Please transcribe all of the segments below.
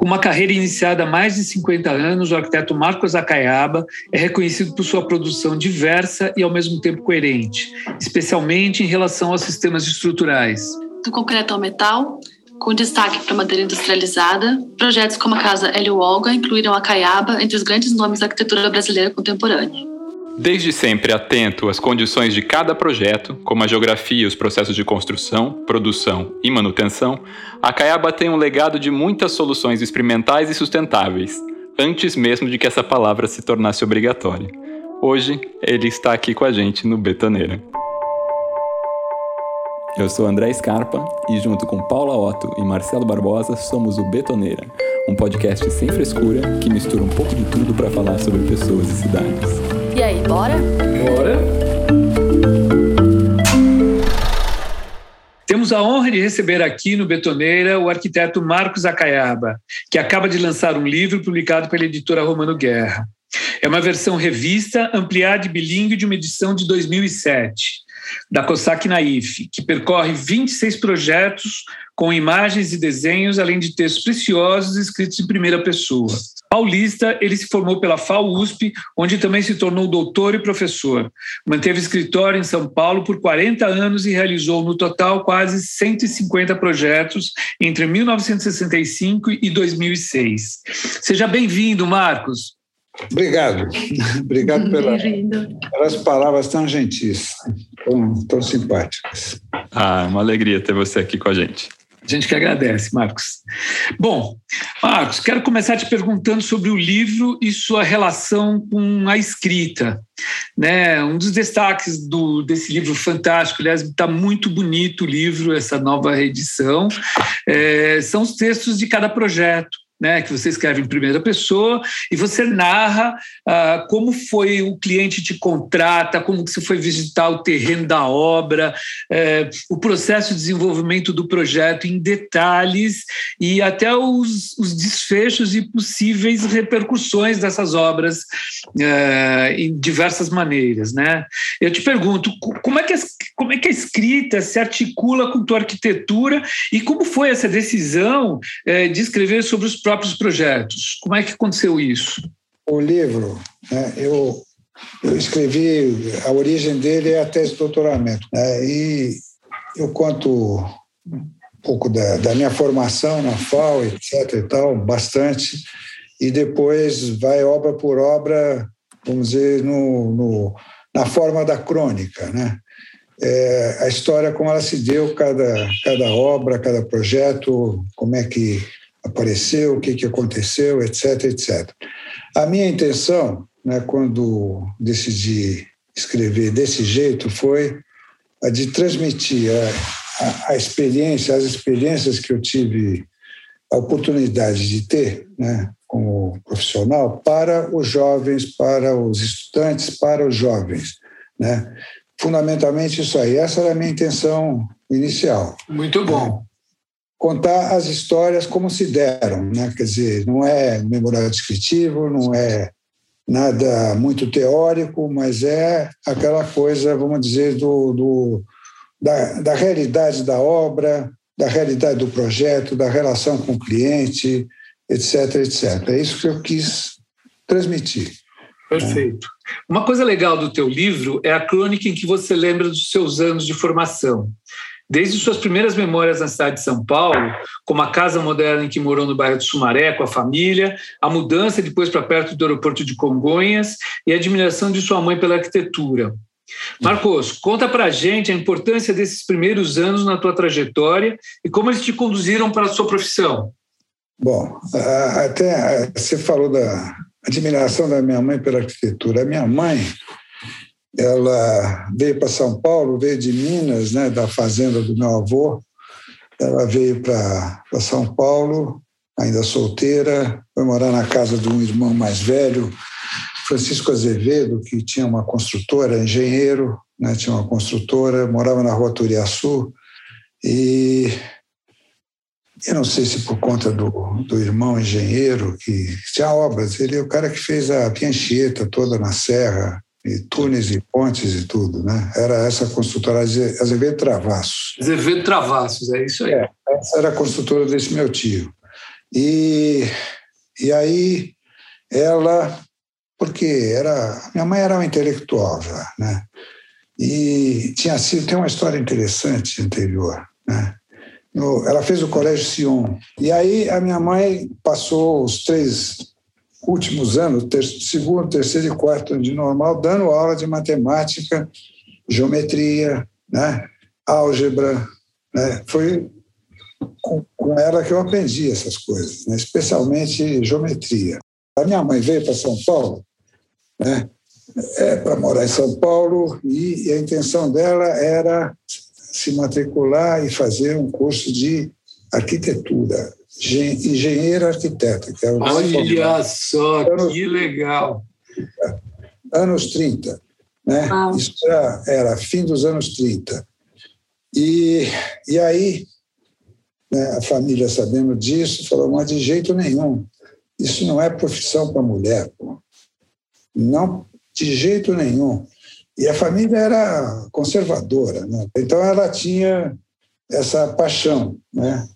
Com uma carreira iniciada há mais de 50 anos, o arquiteto Marcos Acaiaba é reconhecido por sua produção diversa e ao mesmo tempo coerente, especialmente em relação aos sistemas estruturais. Do concreto ao metal, com destaque para a madeira industrializada, projetos como a Casa Hélio Olga incluíram Acaiaba entre os grandes nomes da arquitetura brasileira contemporânea. Desde sempre atento às condições de cada projeto, como a geografia e os processos de construção, produção e manutenção, a Caiaba tem um legado de muitas soluções experimentais e sustentáveis, antes mesmo de que essa palavra se tornasse obrigatória. Hoje, ele está aqui com a gente no Betoneira. Eu sou André Scarpa e, junto com Paula Otto e Marcelo Barbosa, somos o Betoneira, um podcast sem frescura que mistura um pouco de tudo para falar sobre pessoas e cidades. E aí, bora? Bora! Temos a honra de receber aqui no Betoneira o arquiteto Marcos Acaiaba, que acaba de lançar um livro publicado pela editora Romano Guerra. É uma versão revista, ampliada e bilíngue de uma edição de 2007, da COSAC Naif, que percorre 26 projetos com imagens e desenhos, além de textos preciosos escritos em primeira pessoa. Paulista, ele se formou pela FAUSP, onde também se tornou doutor e professor. Manteve escritório em São Paulo por 40 anos e realizou, no total, quase 150 projetos entre 1965 e 2006. Seja bem-vindo, Marcos. Obrigado. Obrigado pela, pelas palavras tão gentis, tão, tão simpáticas. Ah, uma alegria ter você aqui com a gente. A gente que agradece, Marcos. Bom, Marcos, quero começar te perguntando sobre o livro e sua relação com a escrita. Né? Um dos destaques do, desse livro fantástico, aliás, está muito bonito o livro, essa nova reedição, é, são os textos de cada projeto né, que você escreve em primeira pessoa e você narra ah, como foi o cliente te contrata, como que você foi visitar o terreno da obra, eh, o processo de desenvolvimento do projeto em detalhes e até os, os desfechos e possíveis repercussões dessas obras eh, em diversas maneiras, né? Eu te pergunto, como é que a, como é que a escrita se articula com tua arquitetura e como foi essa decisão eh, de escrever sobre os próprios projetos. Como é que aconteceu isso? O livro, né, eu, eu escrevi, a origem dele é a tese de doutoramento. Né, e eu conto um pouco da, da minha formação na FAO, etc. e tal, bastante. E depois vai obra por obra, vamos dizer, no, no na forma da crônica, né? É, a história como ela se deu, cada, cada obra, cada projeto, como é que apareceu, o que, que aconteceu, etc, etc. A minha intenção, né, quando decidi escrever desse jeito, foi a de transmitir a, a, a experiência, as experiências que eu tive a oportunidade de ter, né, como profissional, para os jovens, para os estudantes, para os jovens, né? Fundamentalmente isso aí. Essa era a minha intenção inicial. Muito bom contar as histórias como se deram, né? Quer dizer, não é memorial descritivo, não é nada muito teórico, mas é aquela coisa, vamos dizer, do, do da, da realidade da obra, da realidade do projeto, da relação com o cliente, etc, etc. É isso que eu quis transmitir. Perfeito. Uma coisa legal do teu livro é a crônica em que você lembra dos seus anos de formação. Desde suas primeiras memórias na cidade de São Paulo, como a casa moderna em que morou no bairro de Sumaré com a família, a mudança depois para perto do aeroporto de Congonhas e a admiração de sua mãe pela arquitetura. Marcos, conta para a gente a importância desses primeiros anos na tua trajetória e como eles te conduziram para a sua profissão. Bom, até você falou da admiração da minha mãe pela arquitetura. A minha mãe, ela veio para São Paulo, veio de Minas, né, da fazenda do meu avô. Ela veio para São Paulo, ainda solteira, foi morar na casa de um irmão mais velho, Francisco Azevedo, que tinha uma construtora, engenheiro, né, tinha uma construtora, morava na rua Turiaçu. E eu não sei se por conta do, do irmão engenheiro, que tinha obras, ele é o cara que fez a Piancheta toda na Serra, e túneis e pontes e tudo, né? Era essa construtora Azevedo Travassos. Azevedo Travassos, é isso aí. É, essa era a construtora desse meu tio. E, e aí ela, porque era minha mãe era uma intelectual já, né? E tinha sido tem uma história interessante anterior, né? No, ela fez o colégio Sion e aí a minha mãe passou os três últimos anos, ter, segundo, terceiro e quarto ano de normal, dando aula de matemática, geometria, né? álgebra. Né? Foi com, com, ela que eu aprendi essas coisas, né? especialmente geometria. A minha mãe veio para São Paulo né? é, para morar em São Paulo e, e a intenção dela era se matricular e fazer um curso de arquitetura, engenheiro arquiteto. Que era Olha só, anos, que legal! Anos 30. Né? Isso era, era, fim dos anos 30. E, e aí, né, a família, sabendo disso, falou: mas de jeito nenhum, isso não é profissão para mulher. Pô. Não, de jeito nenhum. E a família era conservadora, né? então ela tinha essa paixão, né?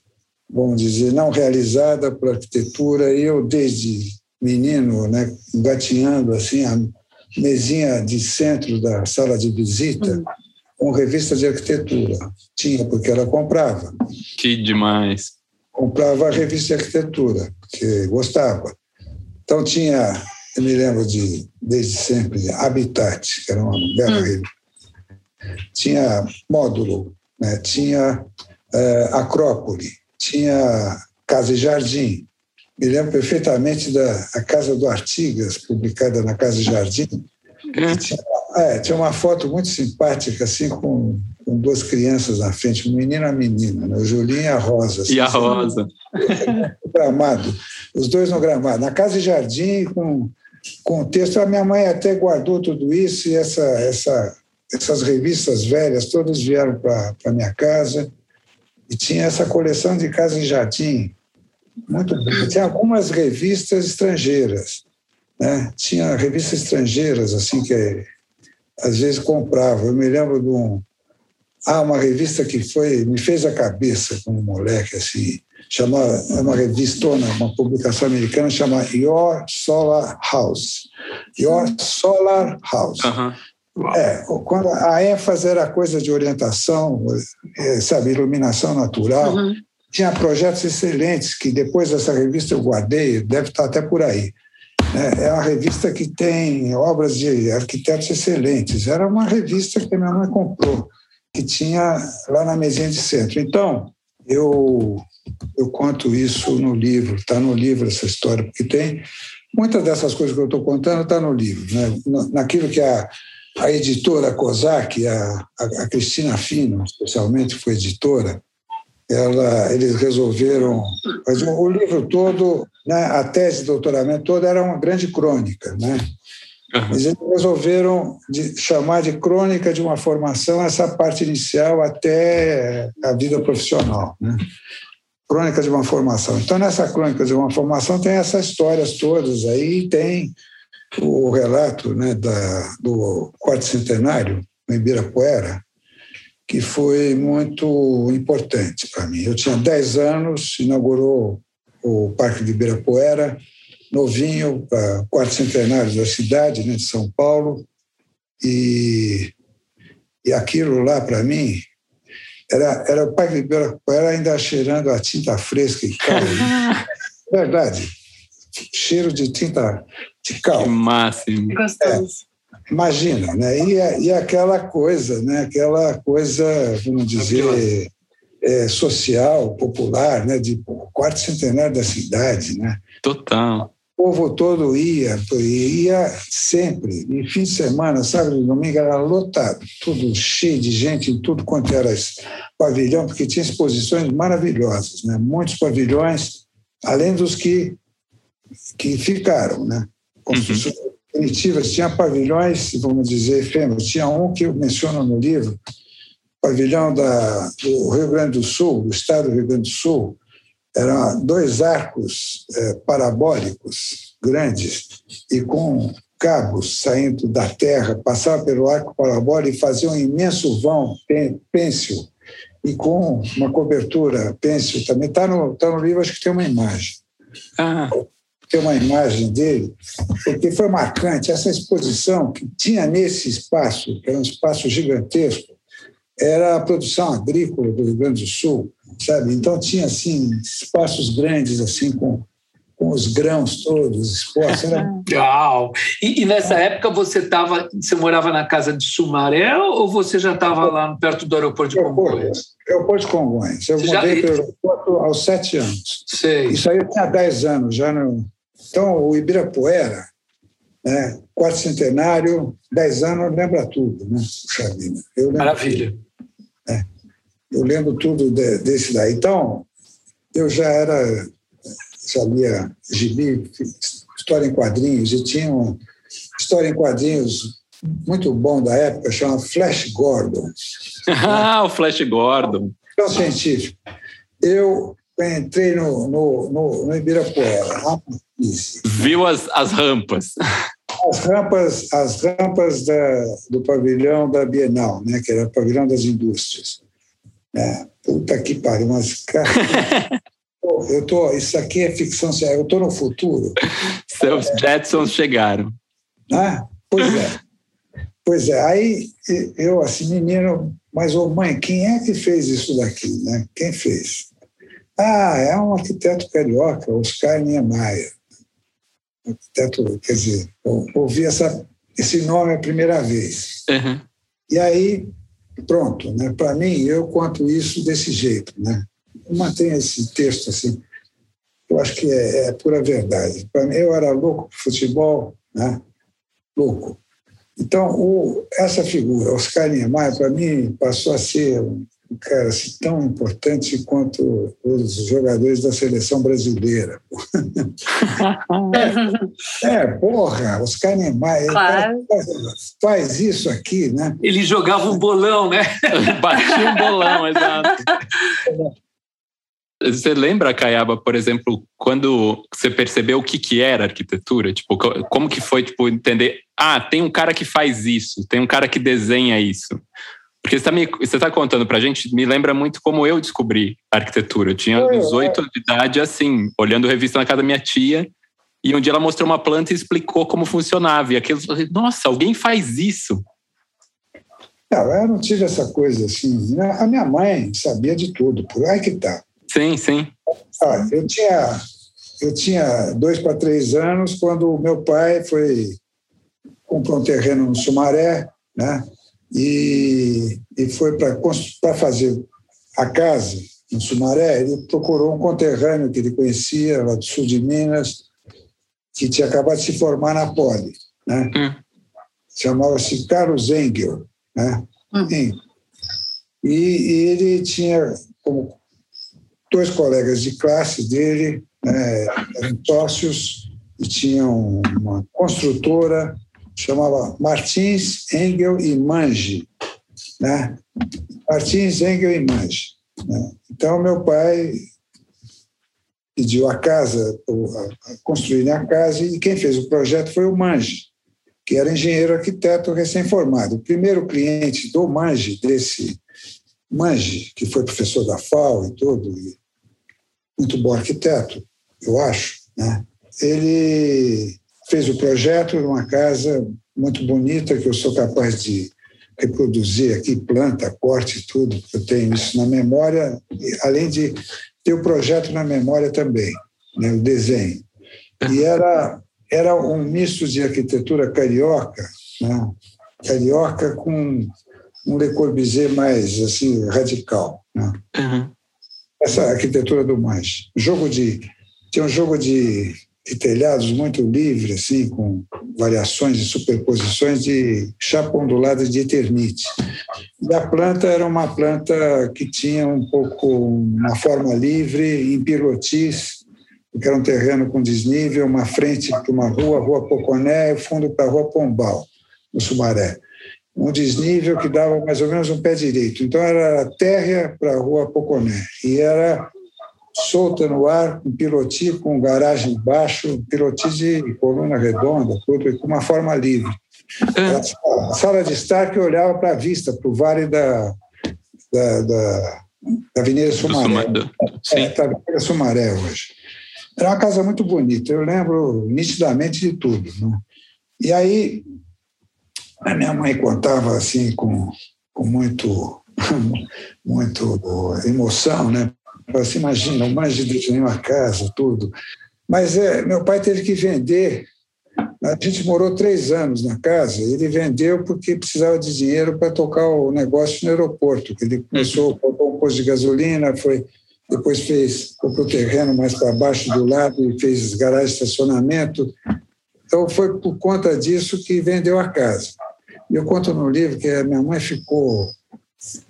Vamos dizer, não realizada por arquitetura. E eu, desde menino, né, engatinhando assim, a mesinha de centro da sala de visita, hum. com revista de arquitetura. Tinha, porque ela comprava. Que demais! Comprava a revista de arquitetura, porque gostava. Então tinha, eu me lembro de, desde sempre, Habitat, que era uma bela hum. revista. Tinha Módulo, né? tinha é, Acrópole, tinha Casa e Jardim. Me lembro perfeitamente da a Casa do Artigas, publicada na Casa e Jardim. É. Tinha, é, tinha, uma foto muito simpática, assim, com, com, duas crianças na frente, um menino e uma menina, né? o Julinho e a Rosa. Assim, e a Rosa. No gramado, os dois no gramado. Na Casa e Jardim, com, com o texto. A minha mãe até guardou tudo isso e essa, essa, essas revistas velhas todas vieram para a minha casa e tinha essa coleção de Casa e Jardim, muito boa. Tinha algumas revistas estrangeiras, né? Tinha revistas estrangeiras, assim, que às vezes comprava. Eu me lembro de um... Ah, uma revista que foi me fez a cabeça como moleque, assim, chamava, é uma revistona, uma publicação americana, chama Your Solar House. Your Solar House. É, quando a ênfase era coisa de orientação, é, sabe, iluminação natural. Uhum. Tinha projetos excelentes que depois dessa revista eu guardei, deve estar até por aí. É, é uma revista que tem obras de arquitetos excelentes. Era uma revista que a minha mãe comprou, que tinha lá na mesinha de centro. Então, eu, eu conto isso no livro, está no livro essa história, porque tem muitas dessas coisas que eu estou contando está no livro, né? naquilo que a a editora COSAC, a, a, Cristina Fino, especialmente, foi editora, ela, eles resolveram. Mas o, o livro todo, né, a tese de doutoramento toda era uma grande crônica. Né? Mas eles resolveram de, chamar de crônica de uma formação essa parte inicial até a vida profissional. Né? Crônica de uma formação. Então, nessa crônica de uma formação tem essas histórias todas aí, tem o relato né, da, do quarto centenário no Ibirapuera, que foi muito importante para mim. Eu tinha 10 anos, inaugurou o Parque de Ibirapuera, novinho, quarto centenário da cidade né, de São Paulo, e, e aquilo lá, para mim, era, era o Parque de Ibirapuera ainda cheirando a tinta fresca e cal. Verdade. Cheiro de tinta de cal. Que máximo. Gostoso. É, imagina, né? E, e aquela coisa, né? Aquela coisa, vamos dizer, é, social, popular, né? De quarto centenário da cidade, né? Total. O povo todo ia, ia sempre. E fim de semana, sábado e domingo, era lotado, tudo cheio de gente em tudo quanto era pavilhão, porque tinha exposições maravilhosas, né? Muitos pavilhões, além dos que, que ficaram, né? construções uhum. definitivas, tinha pavilhões, vamos dizer, efêmeros. Tinha um que eu menciono no livro, pavilhão da, do Rio Grande do Sul, do estado do Rio Grande do Sul, eram dois arcos é, parabólicos grandes e com cabos saindo da terra, passava pelo arco parabólico e fazia um imenso vão pêncil e com uma cobertura pêncil também. Está no, tá no livro, acho que tem uma imagem. Ah. Tem uma imagem dele, porque foi marcante. Essa exposição que tinha nesse espaço, que era um espaço gigantesco, era a produção agrícola do Rio Grande do Sul, sabe? Então tinha assim espaços grandes assim com com os grãos todos expostos. Era... Legal. E, e, nessa época você tava, você morava na casa de Sumaré ou você já estava lá perto do aeroporto de Congonhas? Aeroporto de Congonhas. Eu você mudei já... para o aeroporto aos sete anos. Sei. Isso aí eu tinha dez anos já. No... Então, o Ibirapuera, né, quarto centenário, dez anos, lembra tudo, né, Sabina? Eu Maravilha. É, eu lembro tudo de, desse daí. Então, eu já era sabia gibi, história em quadrinhos, e tinha uma história em quadrinhos muito bom da época, chama Flash Gordon. ah, o Flash Gordon. Então, científico. Eu entrei no, no, no, no Ibirapuera. Viu as, as rampas. As rampas, as rampas da, do pavilhão da Bienal, né, que era o pavilhão das indústrias. É, puta que pariu, mas cara, eu tô, isso aqui é ficção eu estou no futuro. Seus é, Jetsons chegaram. Ah, pois é. Pois é, aí eu, assim, menino, mas ô mãe, quem é que fez isso daqui, né? Quem fez? Ah, é um arquiteto carioca, Oscar Niemeyer. Arquiteto, quer dizer, eu ouvi essa, esse nome a primeira vez. Uhum. E aí, pronto, né? Para mim, eu conto isso desse jeito, né? mantenha esse texto assim. Eu acho que é, é pura verdade. Para mim, eu era louco por futebol, né? louco. Então, o, essa figura, Oscar Niemeyer, para mim, passou a ser um cara assim, tão importante quanto os jogadores da seleção brasileira. é, é, porra, Oscar Niemeyer claro. faz, faz, isso aqui, né? Ele jogava um bolão, né? Batia um bolão, exato. Você lembra, Caiaba, por exemplo, quando você percebeu o que, que era arquitetura? Tipo, como que foi tipo, entender, ah, tem um cara que faz isso, tem um cara que desenha isso. Porque você está tá contando para a gente, me lembra muito como eu descobri a arquitetura. Eu tinha 18 anos de idade, assim, olhando revista na casa da minha tia, e um dia ela mostrou uma planta e explicou como funcionava. E aquilo, nossa, alguém faz isso. Não, eu não tive essa coisa assim. A minha mãe sabia de tudo, por aí que tá. Sim, sim. Ah, eu tinha eu tinha dois para três anos quando o meu pai foi comprou um terreno no Sumaré, né? E, e foi para fazer a casa no Sumaré. Ele procurou um conterrâneo que ele conhecia lá do sul de Minas, que tinha acabado de se formar na Poli, né? Hum. Chamava-se Carlos Engel, né? Hum. E, e ele tinha como dois colegas de classe dele né, eram sócios e tinham uma construtora chamava Martins, Engel e Mange, né? Martins, Engel e Mange. Né? Então meu pai pediu a casa, construir a casa e quem fez o projeto foi o Mange, que era engenheiro arquiteto recém-formado. O primeiro cliente do Mange desse Mange, que foi professor da FAO e tudo, e muito bom arquiteto, eu acho, né? Ele fez o projeto de uma casa muito bonita que eu sou capaz de reproduzir aqui, planta, corte, tudo, eu tenho isso na memória, além de ter o projeto na memória também, né, o desenho. E era, era um misto de arquitetura carioca, né, carioca com um Le Corbusier mais assim radical. Né? Uhum essa arquitetura do mais. Jogo de tinha um jogo de, de, telhados muito livre, assim, com variações e superposições de chapa ondulada de eternite. E a planta era uma planta que tinha um pouco uma forma livre, em pilotis, que era um terreno com desnível, uma frente para uma rua, Rua Poconé, e fundo para a Rua Pombal, no Sumaré um desnível que dava mais ou menos um pé direito. Então era térrea para a rua Poconé e era solta no ar, um piloti com garagem baixo, piloti de coluna redonda, tudo com uma forma livre. A sala de estar que olhava para a vista, para o vale da, da, da, da Avenida Sumaré. Sim. É, tá Avenida Sumaré hoje. Era uma casa muito bonita, eu lembro nitidamente de tudo. Né? E aí, a minha mãe contava assim, com, com muito, muito emoção, né? Assim, imagina, mais de desenhou a casa, tudo. Mas é, meu pai teve que vender. A gente morou três anos na casa. Ele vendeu porque precisava de dinheiro para tocar o negócio no aeroporto. Ele começou, comprou um posto de gasolina, foi depois fez comprou terreno mais para baixo do lado e fez garagem de estacionamento. Então foi por conta disso que vendeu a casa. Eu conto no livro que a minha mãe ficou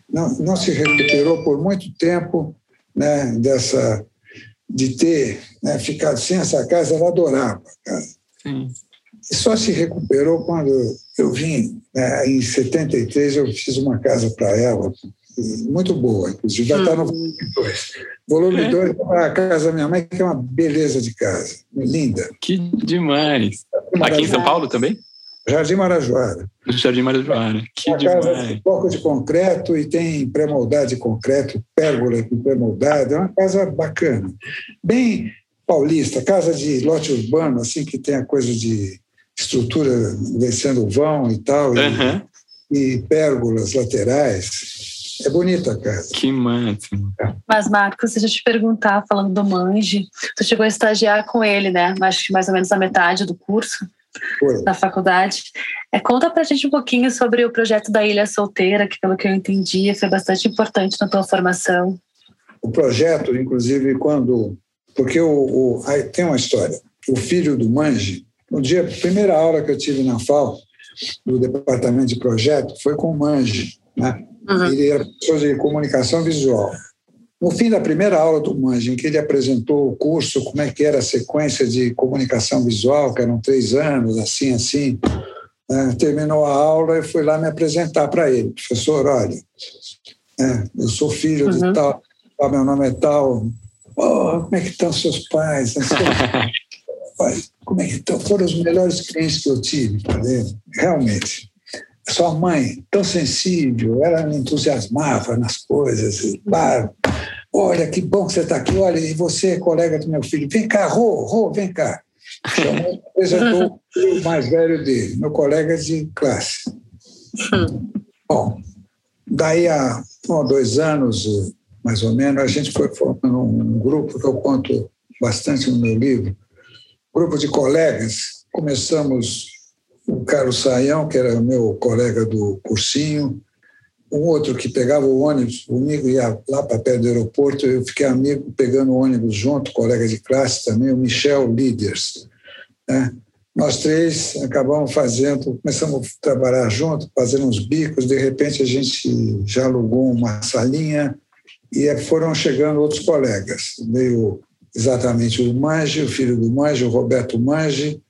não, não se recuperou por muito tempo né, dessa de ter né, ficado sem essa casa, ela adorava a casa. Sim. E só se recuperou quando eu vim, né, em 73, eu fiz uma casa para ela, muito boa, inclusive, já está no volume 2. Volume 2 é a casa da minha mãe, que é uma beleza de casa, linda. Que demais. Aqui em São Paulo também? Jardim Marajoara. Jardim Marajoara. Que uma demais. casa de bloco de concreto e tem pré-moldado de concreto, pérgola com pré-moldado. É uma casa bacana. Bem paulista, casa de lote urbano, assim, que tem a coisa de estrutura descendo vão e tal, uhum. e, e pérgolas laterais. É bonita a casa. Que máximo. Mas, Marcos, deixa eu te perguntar, falando do Mange, tu chegou a estagiar com ele, né? Acho que mais ou menos a metade do curso. Foi. na faculdade. É, conta pra gente um pouquinho sobre o projeto da Ilha Solteira, que pelo que eu entendi foi bastante importante na tua formação. O projeto, inclusive, quando... Porque o, o aí tem uma história. O filho do Mange, no dia, primeira aula que eu tive na FAO, do departamento de projeto, foi com o Mange, né? Uhum. Ele era professor de comunicação visual. No fim da primeira aula do Mange, em que ele apresentou o curso, como é que era a sequência de comunicação visual, que eram três anos, assim, assim, né? terminou a aula e fui lá me apresentar para ele. Professor, olha, né? eu sou filho uhum. de tal, meu nome é tal, oh, como é que estão seus pais? como é que estão? Foram os melhores clientes que eu tive, realmente sua mãe, tão sensível, ela me entusiasmava nas coisas. Claro, olha, que bom que você está aqui. Olha, e você é colega do meu filho. Vem cá, Rô, Rô, vem cá. Chamou, apresentou o mais velho dele, meu colega de classe. Bom, daí há um ou dois anos, mais ou menos, a gente foi formando um grupo que eu conto bastante no meu livro, grupo de colegas. Começamos o Carlos Saião, que era meu colega do cursinho, um outro que pegava o ônibus comigo, ia lá para perto do aeroporto, eu fiquei amigo pegando o ônibus junto, colega de classe também, o Michel Líderes. Né? Nós três acabamos fazendo, começamos a trabalhar junto, fazendo uns bicos, de repente a gente já alugou uma salinha e foram chegando outros colegas. Veio exatamente o Mange, o filho do Mange, o Roberto Mange,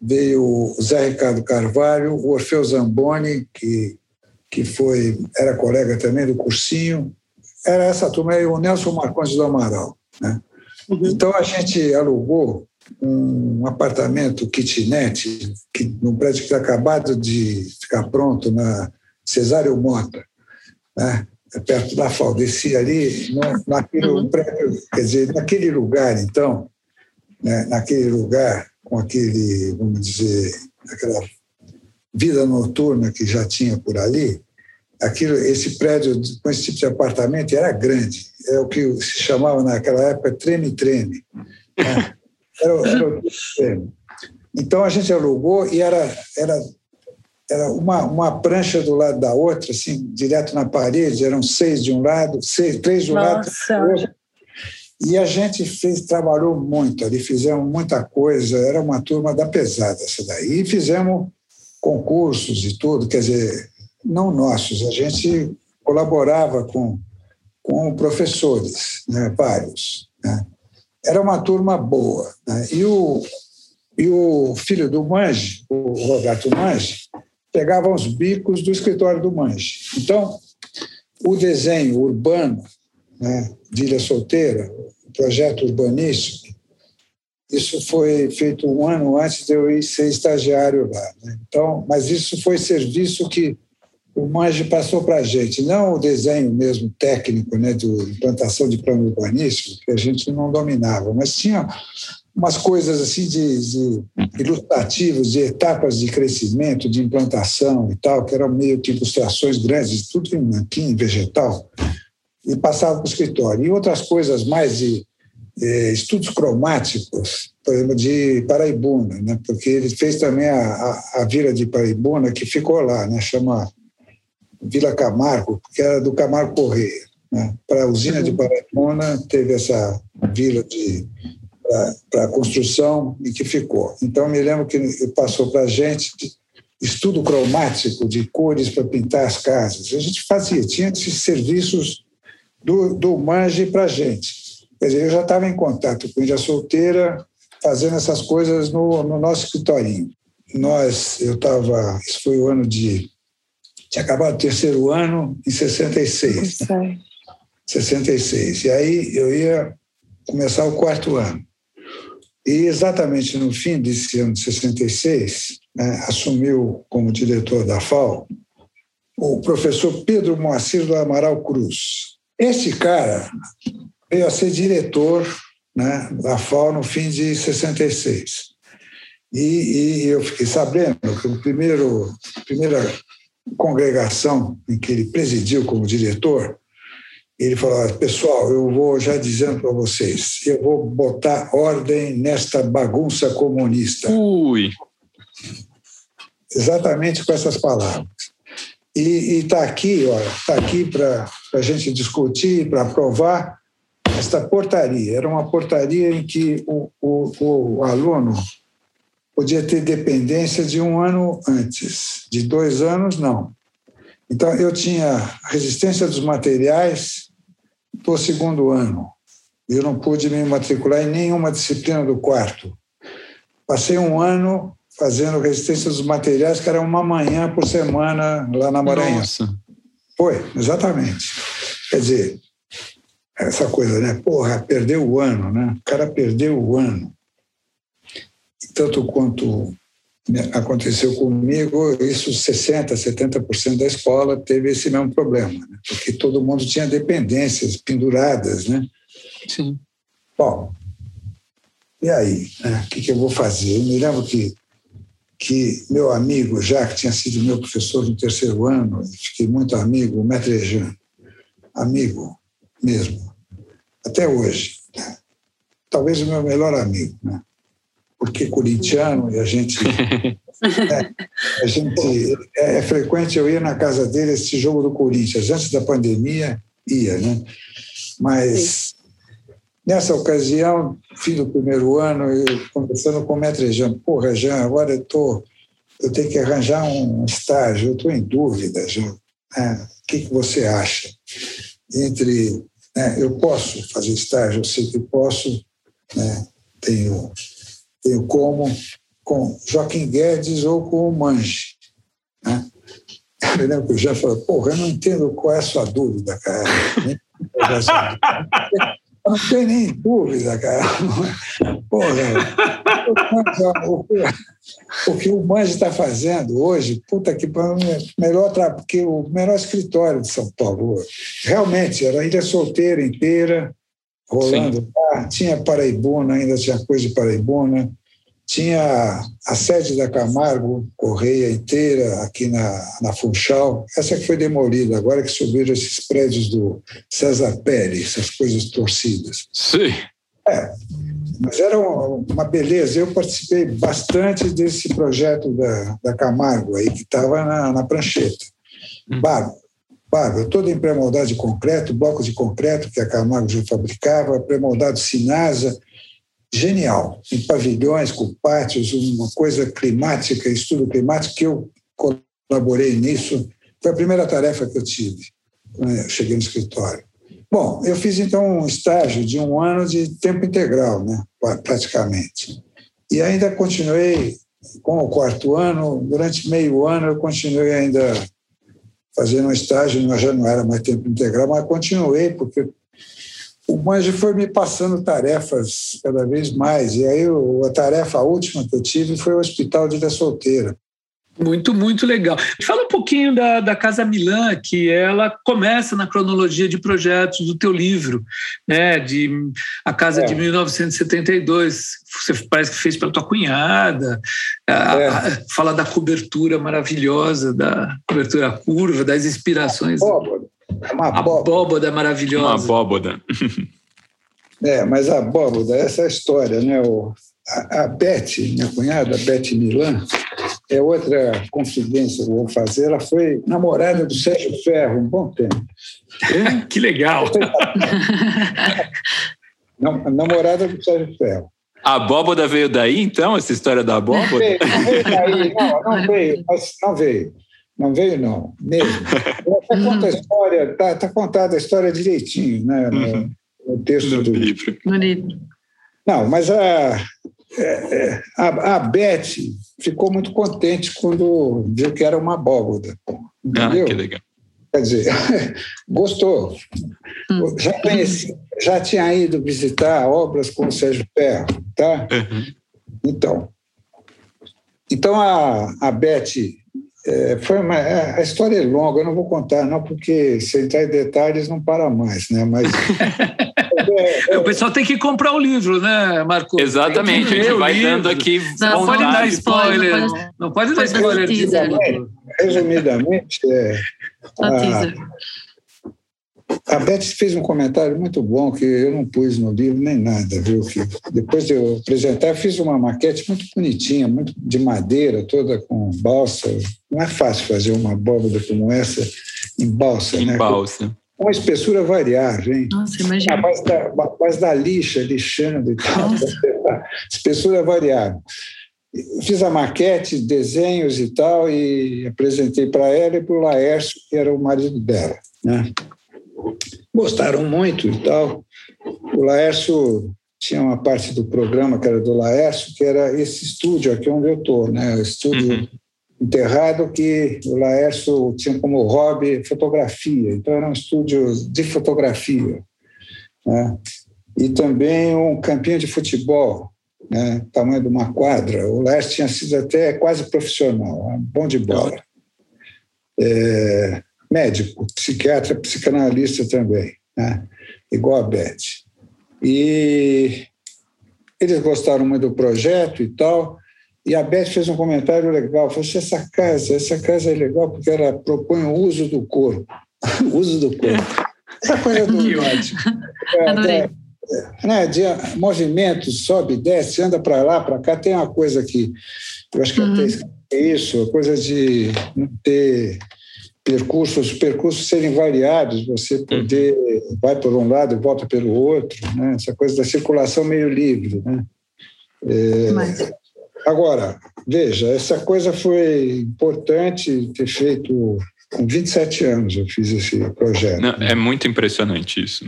veio o Zé Ricardo Carvalho, o Orfeu Zamboni, que, que foi, era colega também do cursinho, era essa turma aí, o Nelson Marcondes do Amaral. Né? Uhum. Então a gente alugou um apartamento kitnet, que, num prédio que está acabado de ficar pronto na Cesário Mota, né? É perto da FAO, desci ali, no, naquele uhum. prédio, quer dizer, naquele lugar, então, né? naquele lugar, com aquele, vamos dizer, aquela vida noturna que já tinha por ali, aquilo, esse prédio com esse tipo de apartamento era grande, é o que se chamava naquela época treme-treme. Né? Era, era o treme. Então a gente alugou e era, era, era uma, uma prancha do lado da outra, assim, direto na parede, eram seis de um lado, seis, três de um Nossa. lado, outro, e a gente fez, trabalhou muito ali, fizemos muita coisa, era uma turma da pesada essa daí. E fizemos concursos e tudo, quer dizer, não nossos, a gente colaborava com, com professores, né, vários. Né? Era uma turma boa. Né? E, o, e o filho do Mange, o Roberto Mange, pegava os bicos do escritório do Mange. Então, o desenho urbano né, de Ilha Solteira, o projeto urbanístico, isso foi feito um ano antes de eu ir ser estagiário lá. Né? Então, mas isso foi serviço que o Mange passou para a gente, não o desenho mesmo técnico, né, de implantação de plano urbanístico, que a gente não dominava, mas tinha umas coisas assim de, de ilustrativos, de etapas de crescimento, de implantação e tal, que eram meio que ilustrações grandes, tudo em nanquim, vegetal, e passava para o escritório. E outras coisas mais de estudos cromáticos, por exemplo, de Paraibuna, né? porque ele fez também a, a, a vila de Paraibuna, que ficou lá, né? chama Vila Camargo, que era do Camargo Correia. Né? Para a usina de. Paraibuna, teve essa vila de para a construção e que ficou. Então, me lembro que passou para a gente estudo cromático de cores para pintar as casas. A gente fazia, tinha esses serviços do, do Mange para a gente. Quer dizer, eu já estava em contato com Ilha Solteira, fazendo essas coisas no, no nosso escritorinho. Nós, eu estava, isso foi o ano de. Tinha acabado o terceiro ano, em 66. Né? 66. E aí eu ia começar o quarto ano. E exatamente no fim desse ano de 66, né, assumiu como diretor da FAO o professor Pedro Moacir do Amaral Cruz. Esse cara veio a ser diretor né, da FAO no fim de 66. E, e eu fiquei sabendo que o primeiro, a primeira congregação em que ele presidiu como diretor, ele falou: pessoal, eu vou já dizendo para vocês, eu vou botar ordem nesta bagunça comunista. Ui! Exatamente com essas palavras. E está aqui, está aqui para a gente discutir, para aprovar esta portaria. Era uma portaria em que o, o, o aluno podia ter dependência de um ano antes, de dois anos, não. Então, eu tinha resistência dos materiais do segundo ano. Eu não pude me matricular em nenhuma disciplina do quarto. Passei um ano fazendo resistência dos materiais, que era uma manhã por semana lá na Maranhão. Nossa. Foi, exatamente. Quer dizer, essa coisa, né? Porra, perdeu o ano, né? O cara perdeu o ano. Tanto quanto aconteceu comigo, isso 60%, 70% da escola teve esse mesmo problema, né? porque todo mundo tinha dependências penduradas, né? Sim. Bom, e aí? Né? O que, que eu vou fazer? Eu me lembro que, que meu amigo, já que tinha sido meu professor no terceiro ano, fiquei muito amigo, o Maître Jean, amigo mesmo, até hoje. Né? Talvez o meu melhor amigo, né? porque corintiano e a gente. é, a gente é, é, frequente eu ir na casa dele esse jogo do Corinthians. Antes da pandemia, ia, né? Mas nessa ocasião, fim do primeiro ano, eu conversando com o Mestre Jean, porra, Jean, agora eu, tô, eu tenho que arranjar um estágio, eu estou em dúvida, Jean. Né? O que, que você acha? Entre né? Eu posso fazer estágio, eu sei que posso, né? tenho, tenho como com Joaquim Guedes ou com o Mange. Né? Eu lembro que eu já falei, porra, eu não entendo qual é a sua dúvida, cara. Não tenho nem dúvida, cara. Porra, o, o que o Manji está fazendo hoje, puta que melhor, porque o melhor escritório de São Paulo. Realmente, era ilha solteira inteira, rolando lá. Tinha Paraibuna, ainda tinha coisa de Paraibuna tinha a sede da Camargo Correia inteira aqui na, na Funchal, essa que foi demolida, agora que subiram esses prédios do César Pérez, essas coisas torcidas. Sim. É, mas era uma beleza. Eu participei bastante desse projeto da, da Camargo aí, que estava na, na prancheta. Hum. Bárbaro. Bárbaro, todo em pré-moldado de concreto, bloco de concreto que a Camargo já fabricava, pré-moldado Sinasa, genial, em pavilhões, com pátios, uma coisa climática, estudo climático, que eu colaborei nisso. Foi a primeira tarefa que eu tive quando eu cheguei no escritório. Bom, eu fiz então um estágio de um ano de tempo integral, né, praticamente. E ainda continuei com o quarto ano, durante meio ano eu continuei ainda fazendo um estágio, já não era mais tempo integral, mas continuei, porque o Manji foi me passando tarefas cada vez mais. E aí a tarefa última que eu tive foi o Hospital de Ilha Solteira. Muito, muito legal. Fala um pouquinho da, da Casa Milan, que ela começa na cronologia de projetos do teu livro, né? De a Casa é. de 1972. Você parece que fez para tua cunhada. A, é. a, fala da cobertura maravilhosa, da cobertura curva, das inspirações. Abóboda. Uma abóboda maravilhosa. Uma abóboda. é, mas a abóboda, essa é a história, né? O, a, a Beth, minha cunhada, a Beth Milan, é outra confidência que eu vou fazer. Ela foi namorada do Sérgio Ferro um bom tempo. É, que legal! namorada do Sérgio Ferro. A abóboda veio daí, então, essa história da abóboda? Não veio, não veio daí, não, não veio, mas não veio. Não veio, não, mesmo. Ela conta a história, está tá contada a história direitinho, né? No, uhum. no texto no do livro. No livro. Não, mas a, é, é, a, a Beth ficou muito contente quando viu que era uma abóboda. Entendeu? Ah, que legal. Quer dizer, gostou. Hum. Já conheci, já tinha ido visitar obras com o Sérgio Ferro, tá? Uhum. Então, então a, a Beth é, foi uma, é, a história é longa, eu não vou contar não porque se entrar em detalhes não para mais, né? Mas É, é, o pessoal tem que comprar o livro, né, Marco? Exatamente, a gente vai livro. dando aqui. Não, pode dar spoiler. Não pode, não pode dar spoiler. Resumidamente, resumidamente é, a, a Beth fez um comentário muito bom que eu não pus no livro nem nada, viu? Que depois de eu apresentar, eu fiz uma maquete muito bonitinha, muito de madeira, toda com balsa. Não é fácil fazer uma abóbora como essa em balsa, em né? Em balsa uma espessura variável, hein? Nossa, imagina. A base da, a base da lixa, lixando e tal. espessura variável. Fiz a maquete, desenhos e tal, e apresentei para ela e para o Laércio, que era o marido dela. Né? Gostaram muito e tal. O Laércio tinha uma parte do programa que era do Laércio, que era esse estúdio aqui onde eu estou, né? O estúdio uhum enterrado que o Laércio tinha como hobby fotografia, então era um estúdio de fotografia. Né? E também um campinho de futebol, né? tamanho de uma quadra. O Laércio tinha sido até quase profissional, bom de bola. É, médico, psiquiatra, psicanalista também, né? igual a Beth. E eles gostaram muito do projeto e tal, e a Beth fez um comentário legal, falou assim, essa casa, essa casa é legal porque ela propõe o uso do corpo, o uso do corpo. Essa coisa do... Ótimo. É, Adorei. É, né, de movimento, sobe, desce, anda para lá, para cá. Tem uma coisa que eu acho que uhum. até é isso, a coisa de não ter percursos, os percursos serem variados, você poder uhum. vai por um lado e volta pelo outro, né? essa coisa da circulação meio livre. Né? É, Mas... Agora, veja, essa coisa foi importante ter feito com 27 anos eu fiz esse projeto. Não, é muito impressionante isso.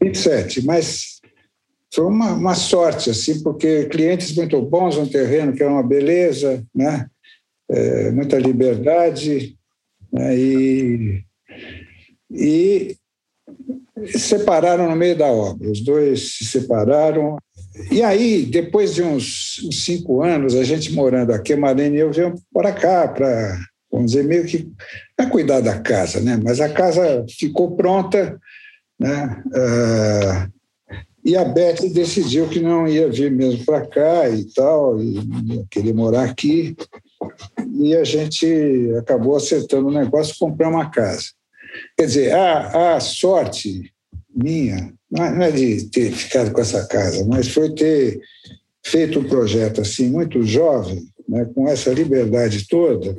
27, né? mas foi uma, uma, sorte, assim, porque clientes muito bons no terreno, que é uma beleza, né? É, muita liberdade, e, e separaram no meio da obra. Os dois se separaram. E aí, depois de uns, cinco anos, a gente morando aqui, a Marlene e eu viemos para cá, para, vamos dizer, meio que para cuidar da casa, né? Mas a casa ficou pronta, né? Uh, e a Beth decidiu que não ia vir mesmo para cá e tal, e ia querer morar aqui. E a gente acabou acertando o negócio, comprar uma casa. Quer dizer, a, a sorte minha não é de ter ficado com essa casa, mas foi ter feito um projeto assim muito jovem, né, com essa liberdade toda,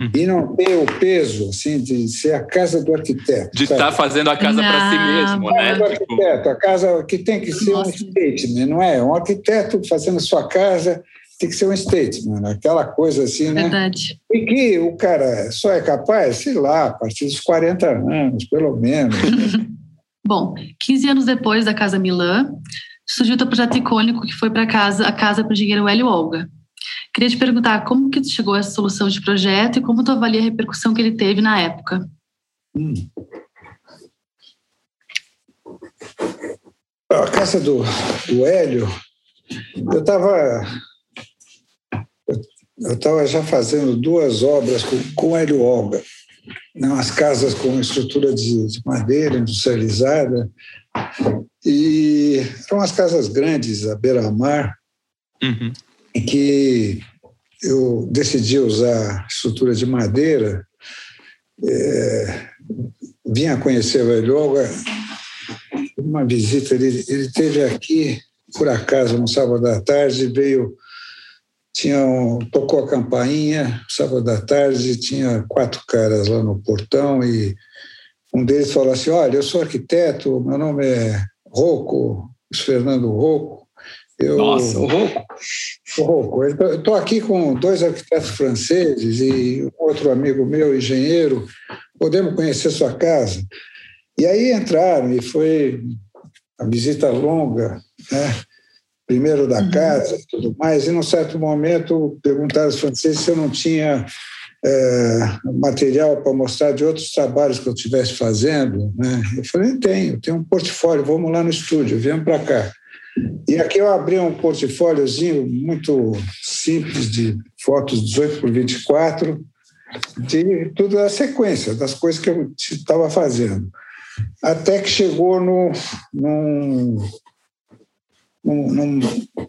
uhum. e não ter o peso assim de ser a casa do arquiteto. De estar tá fazendo a casa para si mesmo, né? Do tipo arquiteto, a casa que tem que ser Nossa. um statement, não é? Um arquiteto fazendo sua casa tem que ser um statement, aquela coisa assim, né? Verdade. E que o cara só é capaz, sei lá, a partir dos 40 anos, pelo menos. Bom, 15 anos depois da Casa Milan, surgiu o teu projeto icônico que foi para casa, a Casa para o Engenheiro Hélio Olga. Queria te perguntar como que tu chegou a essa solução de projeto e como tu avalia a repercussão que ele teve na época. Hum. A casa do, do Hélio, eu estava eu estava já fazendo duas obras com, com Hélio Olga, né, umas casas com estrutura de, de madeira industrializada, e eram umas casas grandes, à beira-mar, uhum. em que eu decidi usar estrutura de madeira, é, vinha conhecer o Hélio Olga, uma visita, ele, ele teve aqui, por acaso, no sábado à tarde, veio tinha um, tocou a campainha, sábado à tarde, tinha quatro caras lá no portão e um deles falou assim, olha, eu sou arquiteto, meu nome é Rocco, Fernando Rocco. Eu, Nossa, o Rocco? O Rocco. Estou aqui com dois arquitetos franceses e outro amigo meu, engenheiro, podemos conhecer sua casa? E aí entraram e foi a visita longa, né? Primeiro da uhum. casa e tudo mais, e num certo momento perguntaram aos franceses se eu não tinha é, material para mostrar de outros trabalhos que eu estivesse fazendo. Né? Eu falei, tenho, tenho um portfólio, vamos lá no estúdio, viemos para cá. E aqui eu abri um portfóliozinho muito simples de fotos 18 por 24, de tudo a sequência das coisas que eu estava fazendo. Até que chegou no, num, num,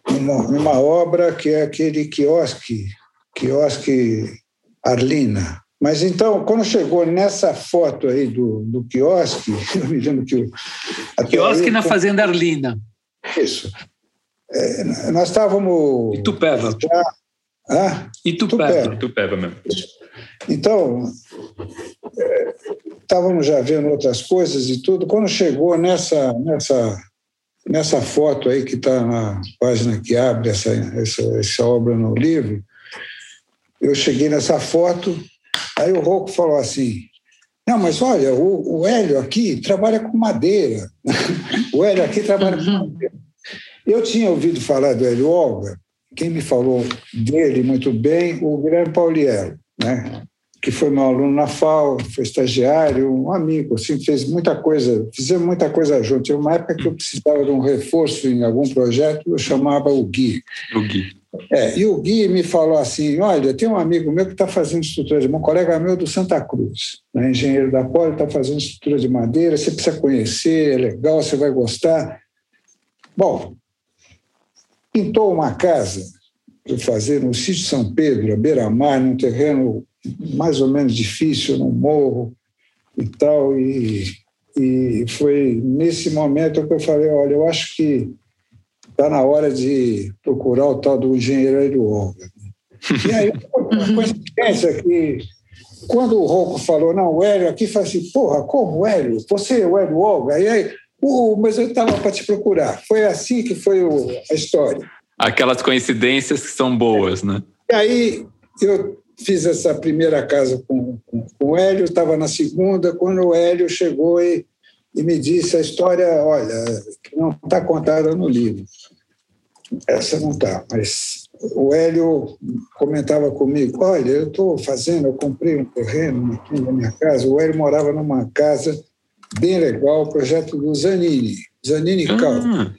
numa, numa, obra que é aquele quiosque, quiosque Arlina. Mas então, quando chegou nessa foto aí do, do quiosque, eu me lembro que. O, quiosque aí, na Fazenda Arlina. Isso. É, nós estávamos. Itupeva. Já, ah, Itupeva. Itupeva mesmo. Então, é, estávamos já vendo outras coisas e tudo. Quando chegou nessa, nessa Nessa foto aí que está na página que abre essa, essa, essa obra no livro, eu cheguei nessa foto, aí o Rocco falou assim, não, mas olha, o, o Hélio aqui trabalha com madeira. o Hélio aqui trabalha com uhum. madeira. Eu tinha ouvido falar do Hélio Olga, quem me falou dele muito bem, o Guilherme Pauliello, né? Que foi meu aluno na FAO, foi estagiário, um amigo, assim, fez muita coisa, fizemos muita coisa junto. Tinha uma época que eu precisava de um reforço em algum projeto, eu chamava o Gui. O Gui. É, e o Gui me falou assim: olha, tem um amigo meu que está fazendo estrutura de um colega meu do Santa Cruz, né, engenheiro da Poli, está fazendo estrutura de madeira, você precisa conhecer, é legal, você vai gostar. Bom, pintou uma casa para fazer no sítio São Pedro, à beira-mar, num terreno mais ou menos difícil no morro e tal. E, e foi nesse momento que eu falei: olha, eu acho que está na hora de procurar o tal do engenheiro Hélio Olga. E aí, uma coincidência que, quando o Ronco falou, não, o Hélio aqui, falei assim: porra, como Hélio? Você é o Hélio Olga? E aí, uh, mas eu estava para te procurar. Foi assim que foi o, a história. Aquelas coincidências que são boas, né? E aí, eu fiz essa primeira casa com, com, com o Hélio, estava na segunda, quando o Hélio chegou e, e me disse a história, olha, não está contada no livro. Essa não está, mas o Hélio comentava comigo, olha, eu estou fazendo, eu comprei um terreno aqui na minha casa, o Hélio morava numa casa bem legal, o projeto do Zanini, Zanini ah. Calvo.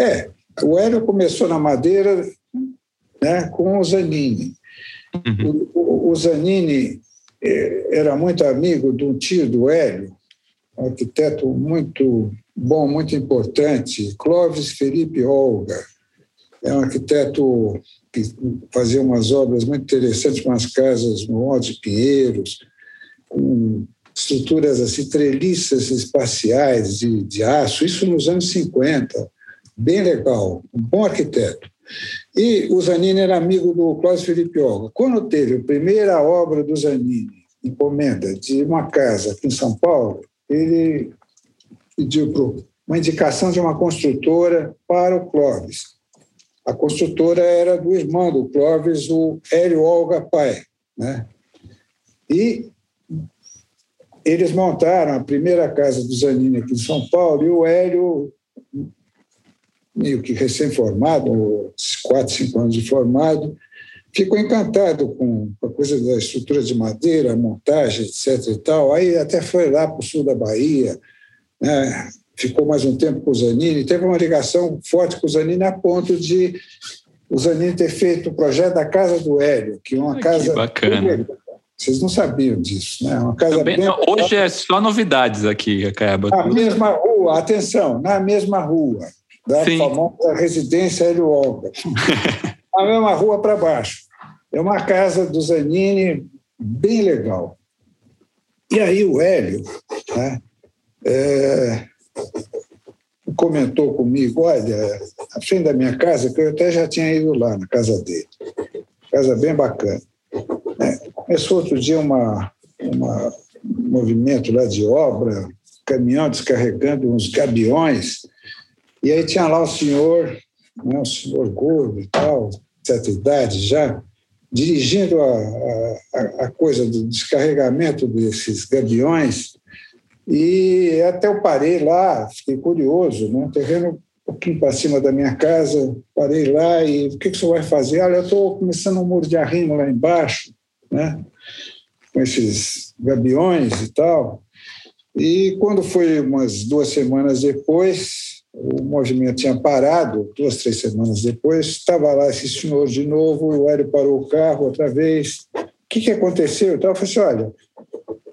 É, o Hélio começou na madeira né, com o Zanini. Uhum. O, o, Zanini eh, era muito amigo um tio do Hélio, um arquiteto muito bom, muito importante, Clóvis Felipe Olga. É um arquiteto que fazia umas obras muito interessantes, umas casas no Alto de Pinheiros, com estruturas assim, treliças espaciais de, de aço, isso nos anos 50, bem legal, um bom arquiteto. E o Zanini era amigo do Cláudio Felipe Olga. Quando teve a primeira obra do Zanini, encomenda de uma casa aqui em São Paulo, ele pediu uma indicação de uma construtora para o Clóvis. A construtora era do irmão do Clóvis, o Hélio Olga Pai. Né? E eles montaram a primeira casa do Zanini aqui em São Paulo e o Hélio meio que recém-formado, quatro, cinco anos de formado, ficou encantado com a coisa da estrutura de madeira, montagem, etc. e tal. Aí até foi lá para o sul da Bahia, né? ficou mais um tempo com o Zanini, teve uma ligação forte com o Zanini a ponto de o Zanini ter feito o projeto da Casa do Hélio, que é uma casa. Que bacana. Vocês não sabiam disso, né? Uma casa Também, bem... Hoje é só novidades aqui, acaba. Na mesma rua, atenção, na mesma rua, da Sim. famosa residência Hélio Olga. na mesma rua para baixo. É uma casa do Zanini bem legal. E aí o Hélio né, é, comentou comigo, olha, a frente da minha casa, que eu até já tinha ido lá na casa dele, casa bem bacana. É, começou outro dia uma, uma, um movimento lá de obra, caminhão descarregando uns gabiões, e aí tinha lá o senhor, né, o senhor gordo e tal, certa idade já, dirigindo a, a, a coisa do descarregamento desses gabiões, e até eu parei lá, fiquei curioso, né? um terreno um pouquinho para cima da minha casa, parei lá e o que, que o senhor vai fazer? Olha, eu estou começando um muro de arrimo lá embaixo, né? com esses gabiões e tal. E quando foi umas duas semanas depois, o movimento tinha parado, duas, três semanas depois, estava lá esse senhor de novo, o Hélio parou o carro outra vez. O que, que aconteceu? Então, eu falei assim, olha,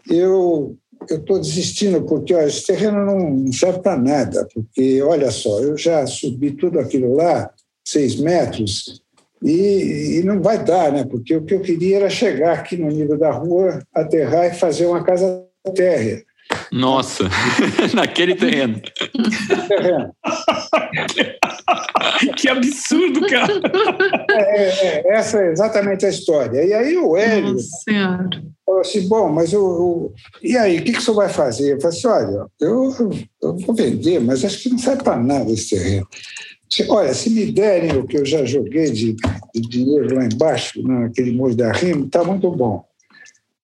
eu estou desistindo porque ó, esse terreno não serve para nada, porque olha só, eu já subi tudo aquilo lá, seis metros, e, e, não vai dar, né? Porque o que eu queria era chegar aqui no nível da rua, aterrar e fazer uma casa térrea. Nossa, naquele terreno. terreno. que absurdo, cara! É, é, é, essa é exatamente a história. E aí o Hélio Nossa falou assim: bom, mas o, e aí, o que, que o senhor vai fazer? Eu falei assim: olha, eu, eu vou vender, mas acho que não serve para nada esse terreno. Olha, se me derem o que eu já joguei de, de dinheiro lá embaixo, naquele molho da rima, está muito bom.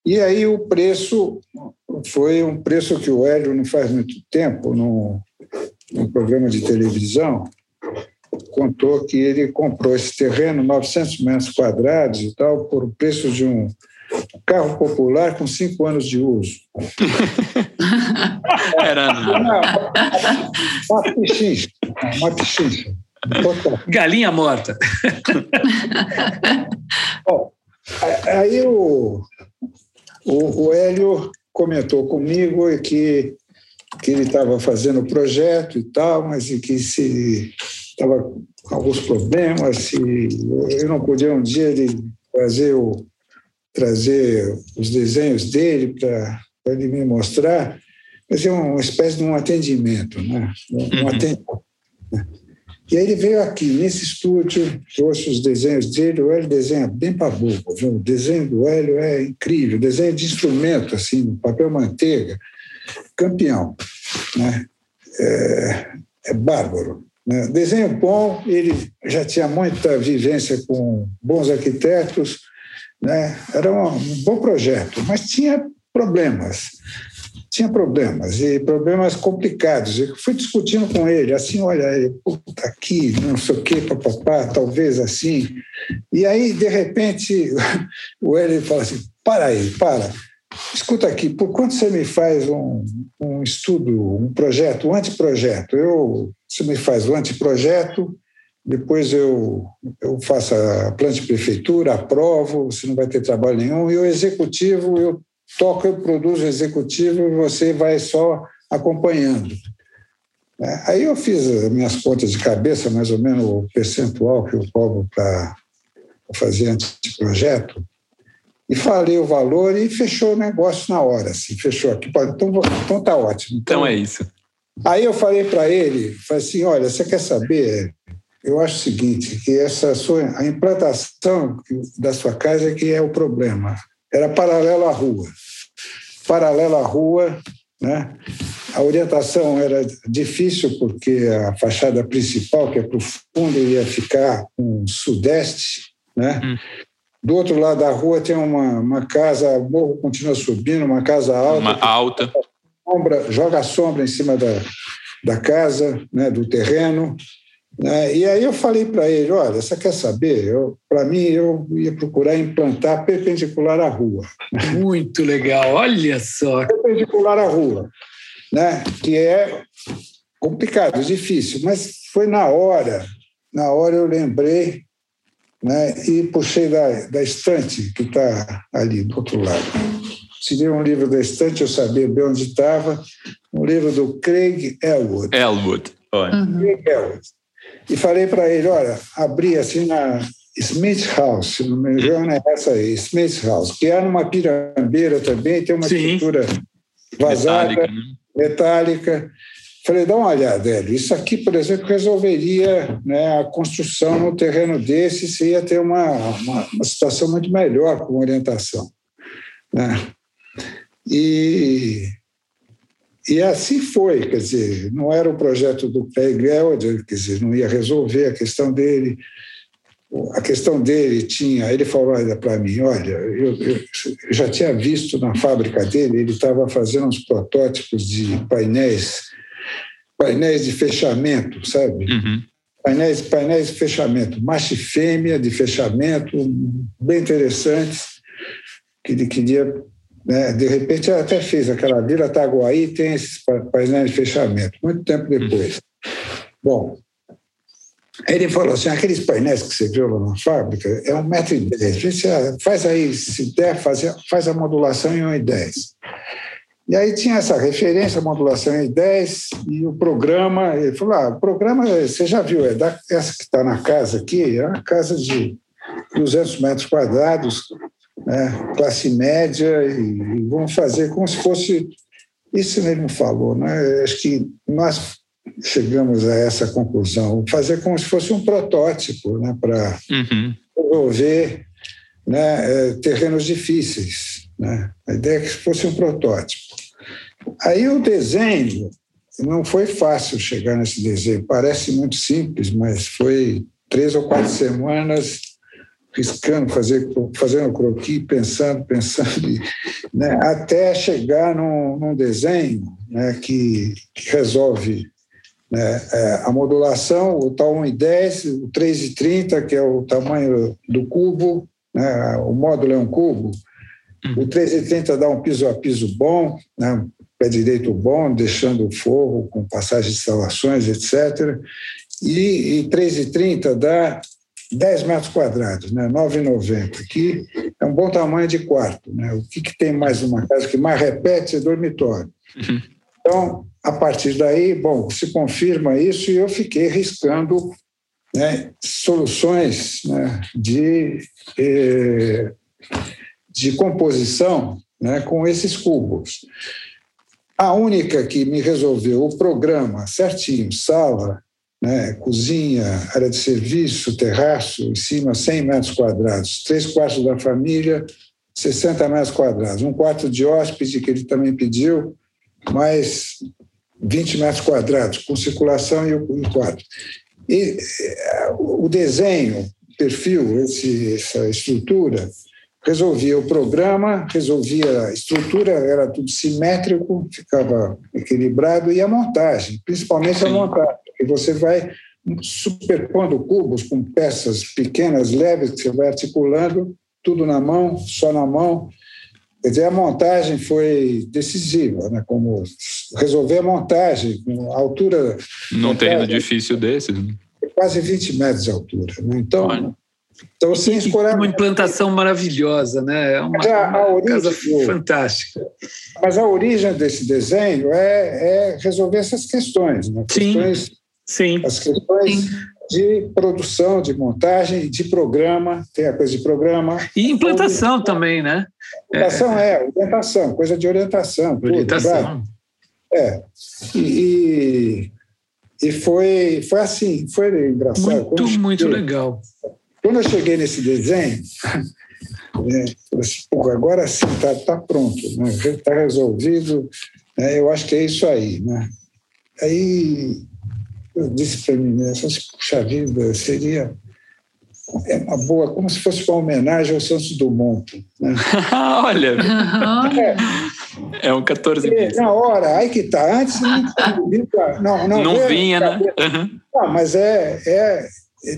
E aí o preço foi um preço que o Hélio não faz muito tempo, no, no programa de televisão, contou que ele comprou esse terreno, 900 metros quadrados e tal, por o preço de um carro popular com cinco anos de uso. Era uma, uma pichincha, uma pichincha. Galinha morta. Bom, aí o, o, o Hélio comentou comigo que, que ele estava fazendo o projeto e tal, mas que se estava com alguns problemas, se eu não podia um dia ele trazer, o, trazer os desenhos dele para ele me mostrar, fazer uma espécie de um atendimento, né? um uhum. atendimento. E aí ele veio aqui, nesse estúdio, trouxe os desenhos dele, o Hélio desenha bem para boca, viu? o desenho do Hélio é incrível, desenho de instrumento, assim, papel manteiga, campeão, né? é, é bárbaro. Né? Desenho bom, ele já tinha muita vivência com bons arquitetos, né? era um bom projeto, mas tinha problemas tinha problemas, e problemas complicados. Eu fui discutindo com ele, assim, olha, puta, aqui, não sei o quê, papapá, talvez assim. E aí, de repente, o Hélio fala assim, para aí, para. Escuta aqui, por quanto você me faz um, um estudo, um projeto, um anteprojeto? Eu, você me faz o um anteprojeto, depois eu, eu faço a planta de prefeitura, aprovo, você não vai ter trabalho nenhum, e o executivo eu toca eu produzo executivo e você vai só acompanhando. É, aí eu fiz as minhas contas de cabeça, mais ou menos o percentual que eu cobro para fazer anteprojeto, e falei o valor e fechou o negócio na hora, assim, fechou aqui. Então, então tá ótimo. Então, então é isso. Aí eu falei para ele, falei assim, olha, você quer saber? Eu acho o seguinte, que essa sua, a implantação da sua casa é que é o problema era paralelo à rua. Paralelo à rua, né? A orientação era difícil porque a fachada principal, que é para o fundo, ia ficar um sudeste, né? Hum. Do outro lado da rua tem uma, uma casa, o morro continua subindo, uma casa alta. Uma alta. Sombra, joga sombra em cima da, da casa, né, do terreno. Né? E aí eu falei para ele, olha, você quer saber? Para mim, eu ia procurar implantar perpendicular à rua. Muito legal, olha só. Perpendicular à rua, né? que é complicado, difícil, mas foi na hora, na hora eu lembrei né, e puxei da, da estante que está ali do outro lado. Tirei um livro da estante, eu sabia bem onde estava, um livro do Craig Elwood. Elwood, olha. Uhum. Craig Elwood. E falei para ele, olha, abri assim na Smith House, se não me engano é essa aí, Smith House, que é numa pirambeira também, tem uma Sim. estrutura vazada, metálica, né? metálica Falei, dá uma olhada, Hélio. Isso aqui, por exemplo, resolveria né, a construção no terreno desse, se ia ter uma, uma, uma situação muito melhor com orientação. Né? E, e assim foi, quer dizer, não era o projeto do Peg Elder, quer dizer, não ia resolver a questão dele. A questão dele tinha, ele falou para mim, olha, eu, eu, já tinha visto na fábrica dele, ele estava fazendo uns protótipos de painéis painéis de fechamento, sabe? Uhum. Painéis, painéis de fechamento, macho e fêmea de fechamento, bem interessantes, que ele queria. Né? De repente, ela até fez aquela Vila Taguaí, tem esses painéis de fechamento, muito tempo depois. Uhum. Bom, ele falou assim: aqueles painéis que você viu lá na fábrica é um metro e dez. Faz aí, se der, faz, faz a modulação em um e dez. E aí tinha essa referência, a modulação em 10 e o programa. Ele falou: ah, o programa, você já viu, é da, essa que está na casa aqui, é uma casa de 200 metros quadrados, né, classe média, e, e vamos fazer como se fosse. Isso não falou, né? Acho que nós chegamos a essa conclusão, fazer como se fosse um protótipo né, para uhum. resolver né, é, terrenos difíceis. Né? A ideia é que fosse um protótipo. Aí o desenho, não foi fácil chegar nesse desenho. Parece muito simples, mas foi três ou quatro semanas riscando, fazer, fazendo croquis, pensando, pensando, né, até chegar num, num desenho né, que, que, resolve né, é, a modulação, o tal 1,10, o 3,30, que é o tamanho do cubo, né, o módulo é um cubo, o 3,30 dá um piso a piso bom, né, pé direito bom, deixando o forro com passagem de instalações, etc. E, e 3,30 dá 10 metros quadrados, né? 9,90, que é um bom tamanho de quarto. Né? O que, que tem mais numa casa que mais repete é dormitório. Uhum. Então, a partir daí, bom, se confirma isso e eu fiquei riscando né, soluções né, de, eh, de composição né, com esses cubos. A única que me resolveu o programa certinho, sala, né, cozinha, área de serviço, terraço, em cima 100 metros quadrados, três quartos da família, 60 metros quadrados, um quarto de hóspede que ele também pediu, mais 20 metros quadrados, com circulação e o quarto. E o desenho, perfil, esse, essa estrutura, resolvia o programa, resolvia a estrutura, era tudo simétrico, ficava equilibrado, e a montagem, principalmente Sim. a montagem, que você vai superpondo cubos com peças pequenas, leves, que você vai articulando, tudo na mão, só na mão. Quer dizer, a montagem foi decisiva, né? como resolver a montagem, com a altura... Num terreno difícil desse. Né? Quase 20 metros de altura. Né? Então, Olha então, sem escorar... Uma implantação maravilhosa, né? É uma, a, uma casa fantástica. Mas a origem desse desenho é, é resolver essas questões, né? Sim, questões, sim. As questões sim. de produção, de montagem, de programa, tem a coisa de programa. E implantação também, né? Implantação é, é orientação, coisa de orientação. Orientação. Tudo, é. E, e foi, foi assim, foi engraçado. Muito, muito legal. Quando eu cheguei nesse desenho, é, assim, agora sim está tá pronto, está né? Tá resolvido, né? eu acho que é isso aí. Né? Aí eu disse para mim mesmo, puxa vida, seria é uma boa, como se fosse uma homenagem ao Santos Dumont. Né? Olha! É, é um 14 bis. Na hora, aí que tá. Antes não, não, não, não vinha, né? Uhum. Não, mas é, é,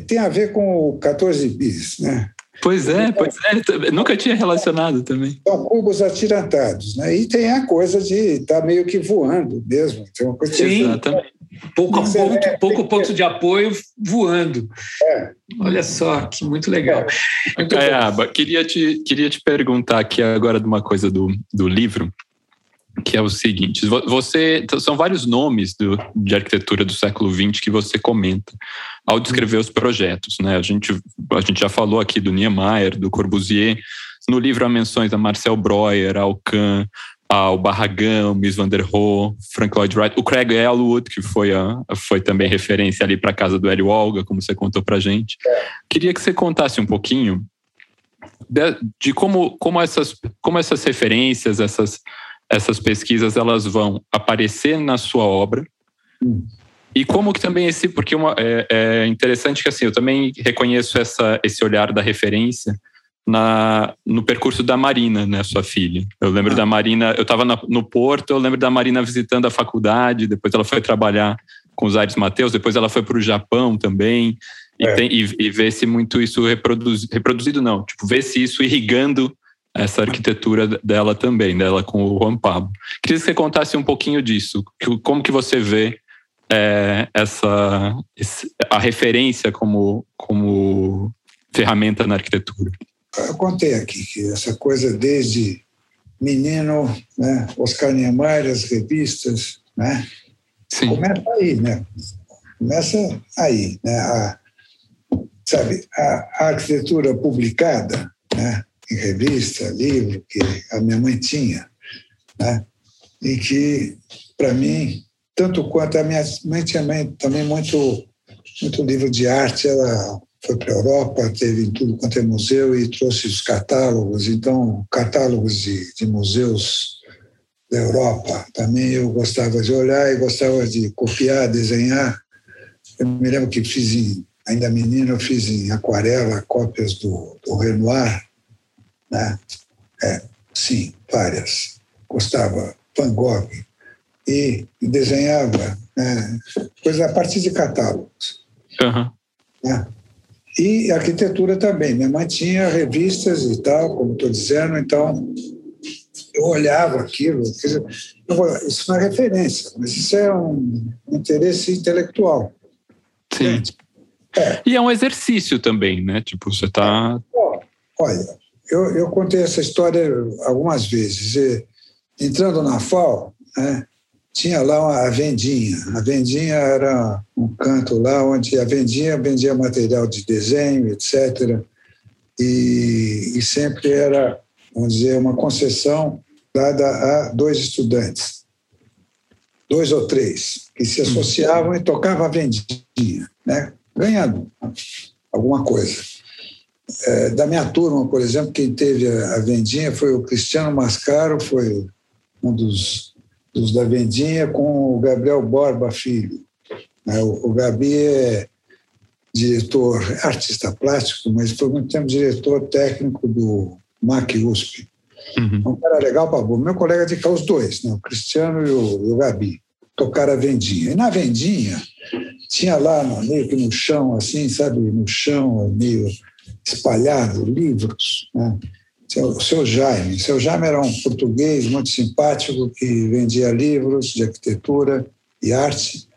tem a ver com o 14 bis, né? Pois é, pois é, nunca tinha relacionado também. São cubos atirantados, né? E tem a coisa de estar tá meio que voando mesmo. Tem uma coisa Sim, exatamente. Pouco a ponto, é, pouco ponto de apoio voando. É. Olha só, que muito legal. Muito Caiaba, queria te, queria te perguntar aqui agora de uma coisa do, do livro, que é o seguinte: você são vários nomes do, de arquitetura do século XX que você comenta ao descrever os projetos, né? A gente, a gente já falou aqui do Niemeyer, do Corbusier. No livro há menções a Marcel Breuer, ao Kahn, ao Barragão, Miss Van der Rohe, Frank Lloyd Wright, o Craig Elwood, que foi, a, foi também referência ali para a casa do Hélio Olga, como você contou para gente. Queria que você contasse um pouquinho de, de, como, como, essas, como essas referências, essas, essas pesquisas, elas vão aparecer na sua obra. Hum. E como que também esse, porque uma, é, é interessante que assim, eu também reconheço essa, esse olhar da referência, na, no percurso da Marina, né, sua filha. Eu lembro ah. da Marina, eu estava no Porto, eu lembro da Marina visitando a faculdade, depois ela foi trabalhar com os Aires Mateus, depois ela foi para o Japão também, e, é. tem, e, e vê-se muito isso reproduz, reproduzido, não, tipo, vê-se isso irrigando essa arquitetura dela também, dela com o Juan Pablo. Queria que você contasse um pouquinho disso, como que você vê é, essa, a referência como, como ferramenta na arquitetura eu contei aqui que essa coisa desde menino, né, Oscar Niemeyer, as revistas, né, Sim. começa aí, né? Começa aí, né? A, sabe, a, a arquitetura publicada, né, em revista, livro que a minha mãe tinha, né, e que para mim tanto quanto a minha mãe tinha também muito muito livro de arte, ela foi para a Europa, teve em tudo quanto é museu e trouxe os catálogos. Então, catálogos de, de museus da Europa também eu gostava de olhar e gostava de copiar, desenhar. Eu me lembro que fiz, em, ainda menino, eu fiz em aquarela cópias do, do Renoir, né? É, sim, várias. Gostava, Van Gogh. E desenhava né, coisa a partir de catálogos. Uhum. Né? E arquitetura também. Minha mãe tinha revistas e tal, como estou dizendo, então eu olhava aquilo. Dizer, isso não é referência, mas isso é um interesse intelectual. Sim. É. E é um exercício também, né? Tipo, você está. Olha, eu, eu contei essa história algumas vezes. E, entrando na FAO, né, tinha lá a vendinha. A vendinha era um canto lá onde a vendinha vendia material de desenho, etc. E, e sempre era, vamos dizer, uma concessão dada a dois estudantes, dois ou três, que se associavam e tocavam a vendinha, né? ganhando alguma coisa. É, da minha turma, por exemplo, quem teve a vendinha foi o Cristiano Mascaro, foi um dos dos da Vendinha com o Gabriel Borba Filho. Né? O Gabi é diretor, artista plástico, mas foi muito tempo diretor técnico do MAC USP. Uhum. Um cara legal para Meu colega de cá, os dois, né? o Cristiano e o, e o Gabi, tocaram a Vendinha. E na Vendinha, tinha lá meio que no chão, assim, sabe, no chão, meio espalhado, livros, né? O seu Jaime. O seu Jaime era um português muito simpático que vendia livros de arquitetura e arte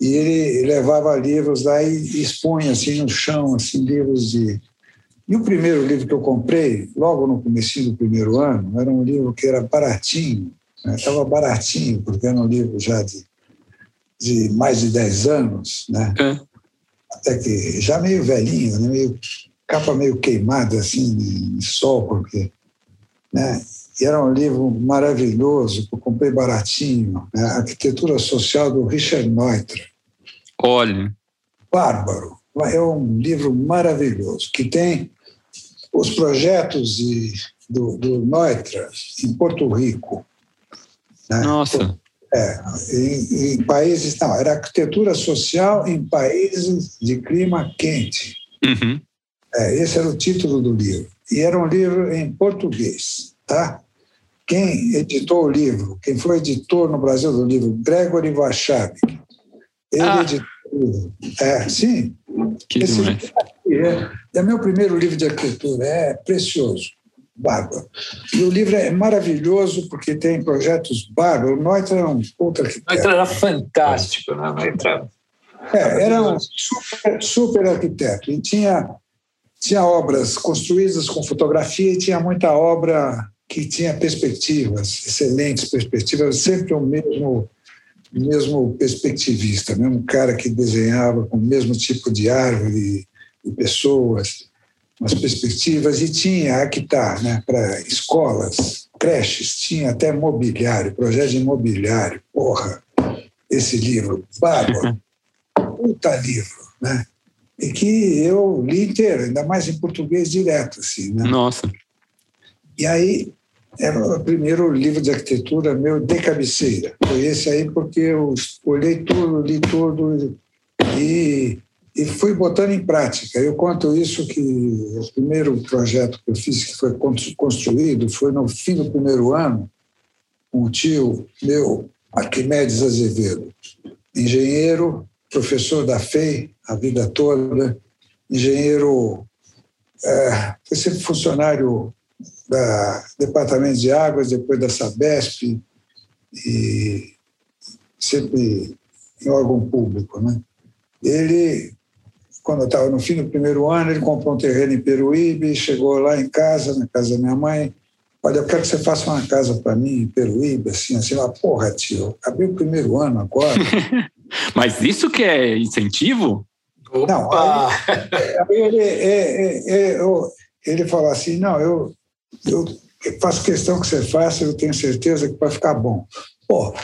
e ele levava livros lá e expunha assim no chão, assim livros de e o primeiro livro que eu comprei, logo no começo do primeiro ano, era um livro que era baratinho, estava né? baratinho, porque era um livro já de, de mais de 10 anos, né? É. até que já meio velhinho, né? meio capa meio queimada, assim, de sol, porque. Né? E era um livro maravilhoso, que eu comprei baratinho, né? Arquitetura Social do Richard Neutra. Olha. Bárbaro. É um livro maravilhoso, que tem os projetos de, do, do Neutra em Porto Rico. Né? Nossa. É, em, em países. Não, era arquitetura social em países de clima quente. Uhum. É, esse era o título do livro. E era um livro em português, tá? Quem editou o livro, quem foi editor no Brasil do livro, Gregory Vachab. Ele ah. editou o livro. É, sim. Que Esse livro é, é meu primeiro livro de arquitetura, é precioso. bárbaro. E o livro é maravilhoso porque tem projetos bárbaros. O Neutra é um puta arquiteto. Neutra era fantástico, né? Neutra. É, era um super, super arquiteto. E tinha, tinha obras construídas com fotografia e tinha muita obra que tinha perspectivas, excelentes perspectivas, sempre o mesmo mesmo perspectivista, mesmo cara que desenhava com o mesmo tipo de árvore e pessoas, umas perspectivas, e tinha, aqui está, né, para escolas, creches, tinha até mobiliário, projeto de mobiliário, porra, esse livro, bárbaro, puta livro, né? E que eu li inteiro, ainda mais em português direto, assim, né? Nossa. E aí, era o primeiro livro de arquitetura meu de cabeceira. Foi esse aí porque eu olhei tudo, li tudo e, e fui botando em prática. Eu conto isso que o primeiro projeto que eu fiz, que foi construído, foi no fim do primeiro ano, com um tio meu, Arquimedes Azevedo, engenheiro, professor da FEI a vida toda, engenheiro, é, foi sempre funcionário da Departamento de Águas, depois da Sabesp, e sempre em órgão público. Né? Ele, quando eu estava no fim do primeiro ano, ele comprou um terreno em Peruíbe, chegou lá em casa, na casa da minha mãe, olha, eu quero que você faça uma casa para mim em Peruíbe, assim, assim, lá, porra, tio, acabei o primeiro ano agora. Mas isso que é incentivo? Não, aí, aí ele, é, é, é, ele falou assim, não, eu eu faço questão que você faça, eu tenho certeza que vai ficar bom. Pô,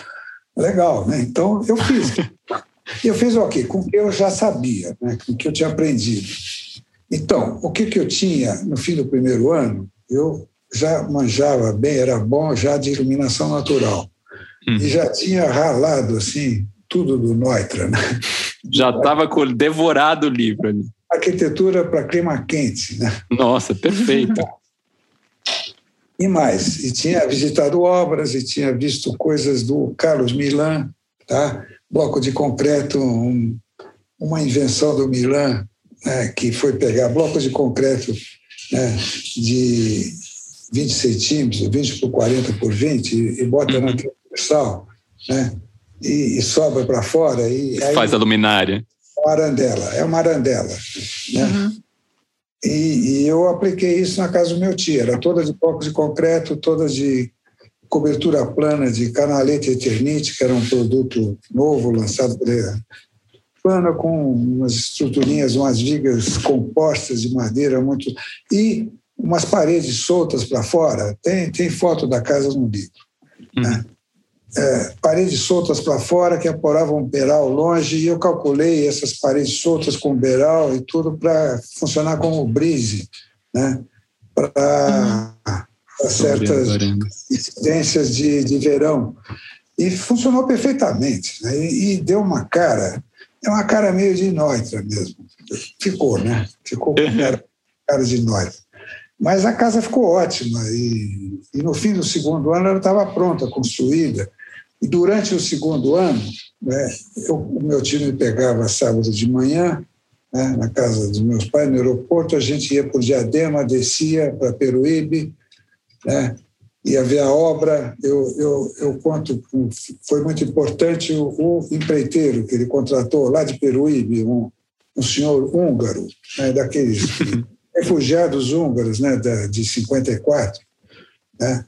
legal, né? Então eu fiz. E eu fiz o quê? Com o que eu já sabia, né? com o que eu tinha aprendido. Então, o que, que eu tinha no fim do primeiro ano, eu já manjava bem, era bom já de iluminação natural. Hum. E já tinha ralado, assim, tudo do Neutra. Né? Já estava devorado o livro ali. Arquitetura para clima quente. Né? Nossa, perfeito. E mais, e tinha visitado obras e tinha visto coisas do Carlos Milan, tá? bloco de concreto, um, uma invenção do Milan, né, que foi pegar blocos de concreto né, de 20 centímetros, 20 por 40 por 20, e, e bota na transversal, né, e, e sobra para fora. E aí, Faz a luminária. Uma arandela, é uma arandela. Né? Uhum. E, e, eu apliquei isso na casa do meu tio. Era toda de blocos de concreto, toda de cobertura plana de canalete eternite, que era um produto novo lançado pela plana com umas estruturinhas, umas vigas compostas de madeira muito e umas paredes soltas para fora. Tem tem foto da casa no livro. Né? Né? É, paredes soltas para fora que aporavam um beiral longe e eu calculei essas paredes soltas com beiral e tudo para funcionar como brise, né? para uhum. certas incidências de, de verão. E funcionou perfeitamente. Né? E, e, deu uma cara, é uma cara meio de Neutra mesmo. Ficou, né? Ficou com cara, cara de Neutra. Mas a casa ficou ótima e, e no fim do segundo ano ela estava pronta, construída. E durante o segundo ano, né, eu, o meu time pegava sábado de manhã, né, na casa dos meus pais, no aeroporto, a gente ia por Diadema, descia para Peruíbe, né, ia ver a obra. Eu, eu, eu conto, foi muito importante o, o empreiteiro que ele contratou lá de Peruíbe, um, um senhor húngaro, né, daqueles refugiados húngaros né, da, de 54. Né,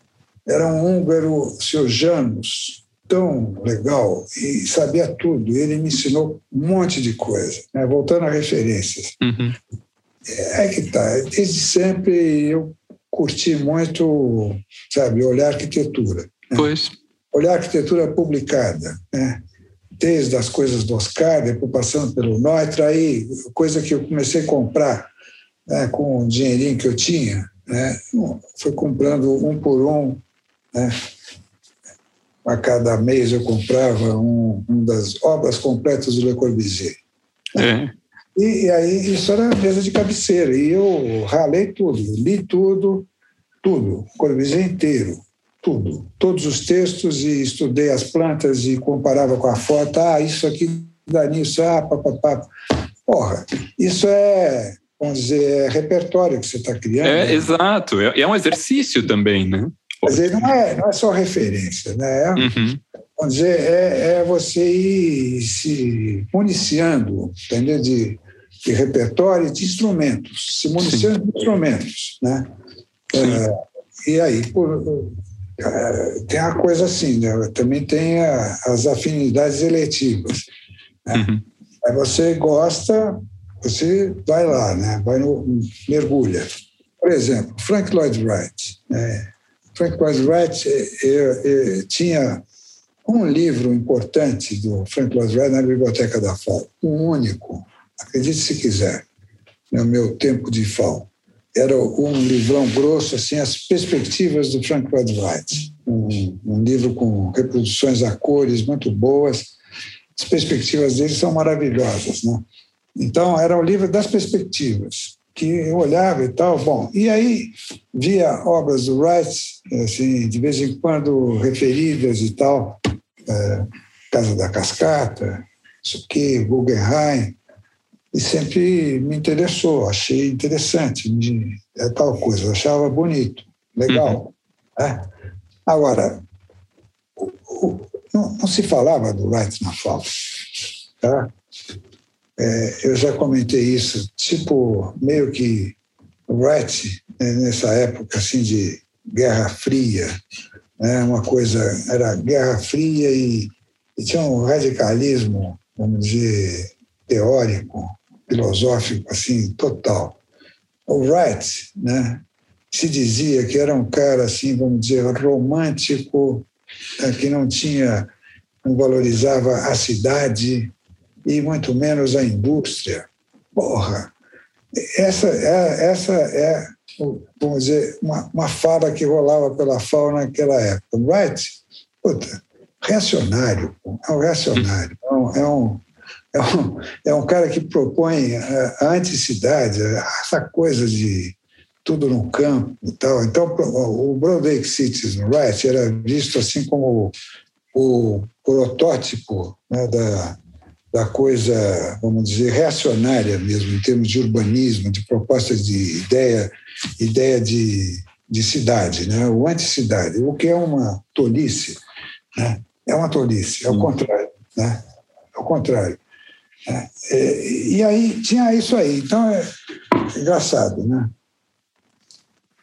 era um húngaro, o senhor Janos, tão legal e sabia tudo. Ele me ensinou um monte de coisa, né? voltando a referências. Uhum. É que tá. Desde sempre eu curti muito, sabe, olhar arquitetura. Né? Pois. Olhar arquitetura publicada, né? Desde as coisas do Oscar, depois passando pelo Neutra, aí coisa que eu comecei a comprar né, com o dinheirinho que eu tinha, né? Foi comprando um por um, né? A cada mês eu comprava um, um das obras completas do Le Corbusier. É. E, e, aí isso era mesa de cabeceira. E eu ralei tudo, li tudo, tudo, Corbusier inteiro, tudo. Todos os textos e estudei as plantas e comparava com a foto. Ah, isso aqui dá nisso, ah, papapá. Porra, isso é vamos dizer, é repertório que você está criando. É, né? exato. É, é, um exercício também, né? Mas ele não é, não é só referência, né? É, uhum. Vamos dizer, é, é você ir se municiando, entendeu? De, de repertório de instrumentos, se municiando Sim. de instrumentos, né? É, e aí, por, é, tem a coisa assim, né? também tem a, as afinidades eletivas. Né? Uhum. Aí você gosta, você vai lá, né? vai no, mergulha. Por exemplo, Frank Lloyd Wright. Né? Frank Lloyd Wright eu, eu, tinha um livro importante do Frank Lloyd Wright na biblioteca da FAO, um único, acredite se quiser, no meu tempo de FAO. Era um livrão grosso, assim, As Perspectivas do Frank Lloyd Wright. Um, um livro com reproduções a cores muito boas. As perspectivas dele são maravilhosas, né? Então, era o livro das perspectivas, que eu olhava e tal. Bom, e aí via obras do Wright, assim, de vez em quando referidas e tal, é, Casa da Cascata, isso aqui, Guggenheim, e sempre me interessou, achei interessante, me, é tal coisa, achava bonito, legal. Uhum. Né? Agora, o, o, não, não, se falava do Wright na FAO. Tá? É, eu já comentei isso, tipo, meio que Wright, né, nessa época assim de Guerra Fria, né, uma coisa, era Guerra Fria e, e tinha um radicalismo, vamos dizer, teórico, filosófico, assim, total. O Wright, né, se dizia que era um cara, assim, vamos dizer, romântico, né, que não tinha, não valorizava a cidade e muito menos a indústria. Porra, essa é, essa é vamos dizer, uma, uma fala que rolava pela FAO naquela época. Wright, puta, reacionário, é um reacionário, é um, é um é um, é um cara que propõe a, anticidade, essa coisa de tudo no campo e tal. Então, o Broadway Citizen Right era visto assim como o protótipo né, da, da coisa, vamos dizer, reacionária mesmo, em termos de urbanismo, de proposta de ideia, ideia de, de cidade, né? o anticidade, o que é uma tolice. Né? É uma tolice, é o contrário. Né? É o contrário. É, é, e aí tinha isso aí. Então é engraçado, né?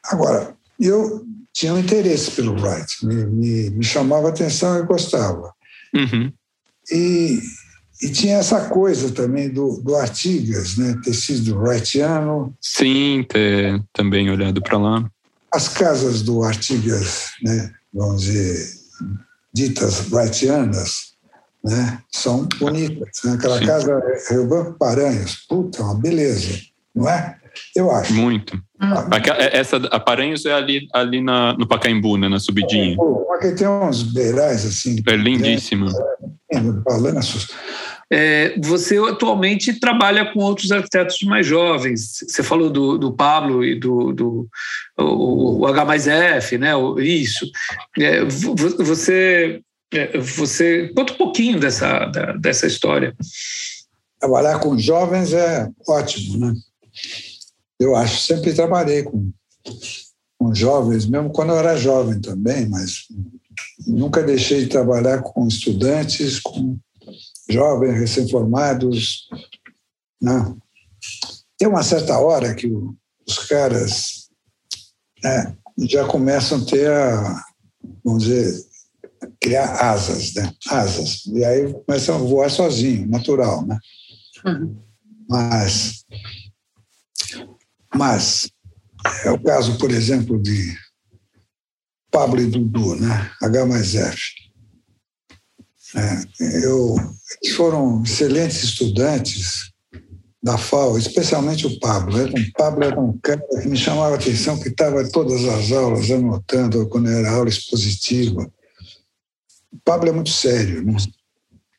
Agora, eu tinha um interesse pelo Wright, me, me, me chamava a atenção e gostava. Uhum. E, e tinha essa coisa também do, do Artigas, né? ter sido Wrightiano. Sim, ter também olhado para lá. As casas do Artigas, né? vamos dizer, ditas Wrightianas, né? São bonitas. Né? Aquela Sim. casa Rio Branco Paranhos, puta, uma beleza, não é? Eu acho. Muito. Ah, é, essa, a Paranhos é ali, ali na, no Pacaembu, né, na subidinha. É, aqui tem uns beirais assim. É lindíssima. É, balanços. É, você atualmente trabalha com outros arquitetos mais jovens. Você falou do, do Pablo e do, do o, o H mais F, né? Isso. É, você é, você conta um pouquinho dessa, da, dessa história. Trabalhar com jovens é ótimo, né? Eu acho, sempre trabalhei com, com jovens, mesmo quando eu era jovem também, mas nunca deixei de trabalhar com estudantes, com jovens recém-formados. Né? Tem uma certa hora que os caras né, já começam a ter a, vamos dizer, criar asas, né? Asas. E aí começa a voar sozinho, natural, né? Uhum. Mas, mas é o caso, por exemplo, de Pablo e Dudu, né? H mais F. É, eu, eles foram excelentes estudantes da FAO, especialmente o Pablo. O Pablo era um cara que me chamava a atenção, que estava todas as aulas anotando quando era aula expositiva. O Pablo é muito sério. Né?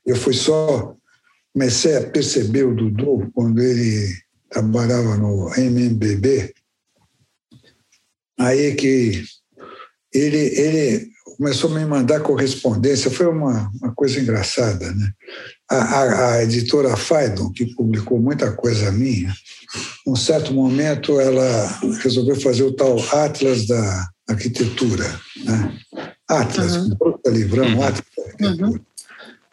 Eu fui só, comecei a perceber o Dudu quando ele trabalhava no MMBB. Aí que ele, ele começou a me mandar correspondência, foi uma, uma coisa engraçada, né? a, a, a editora Faidon, que publicou muita coisa minha, num certo momento ela resolveu fazer o tal Atlas da Arquitetura. Né? Atlas, uhum. um livrão, uhum. Atlas da Arquitetura. Uhum.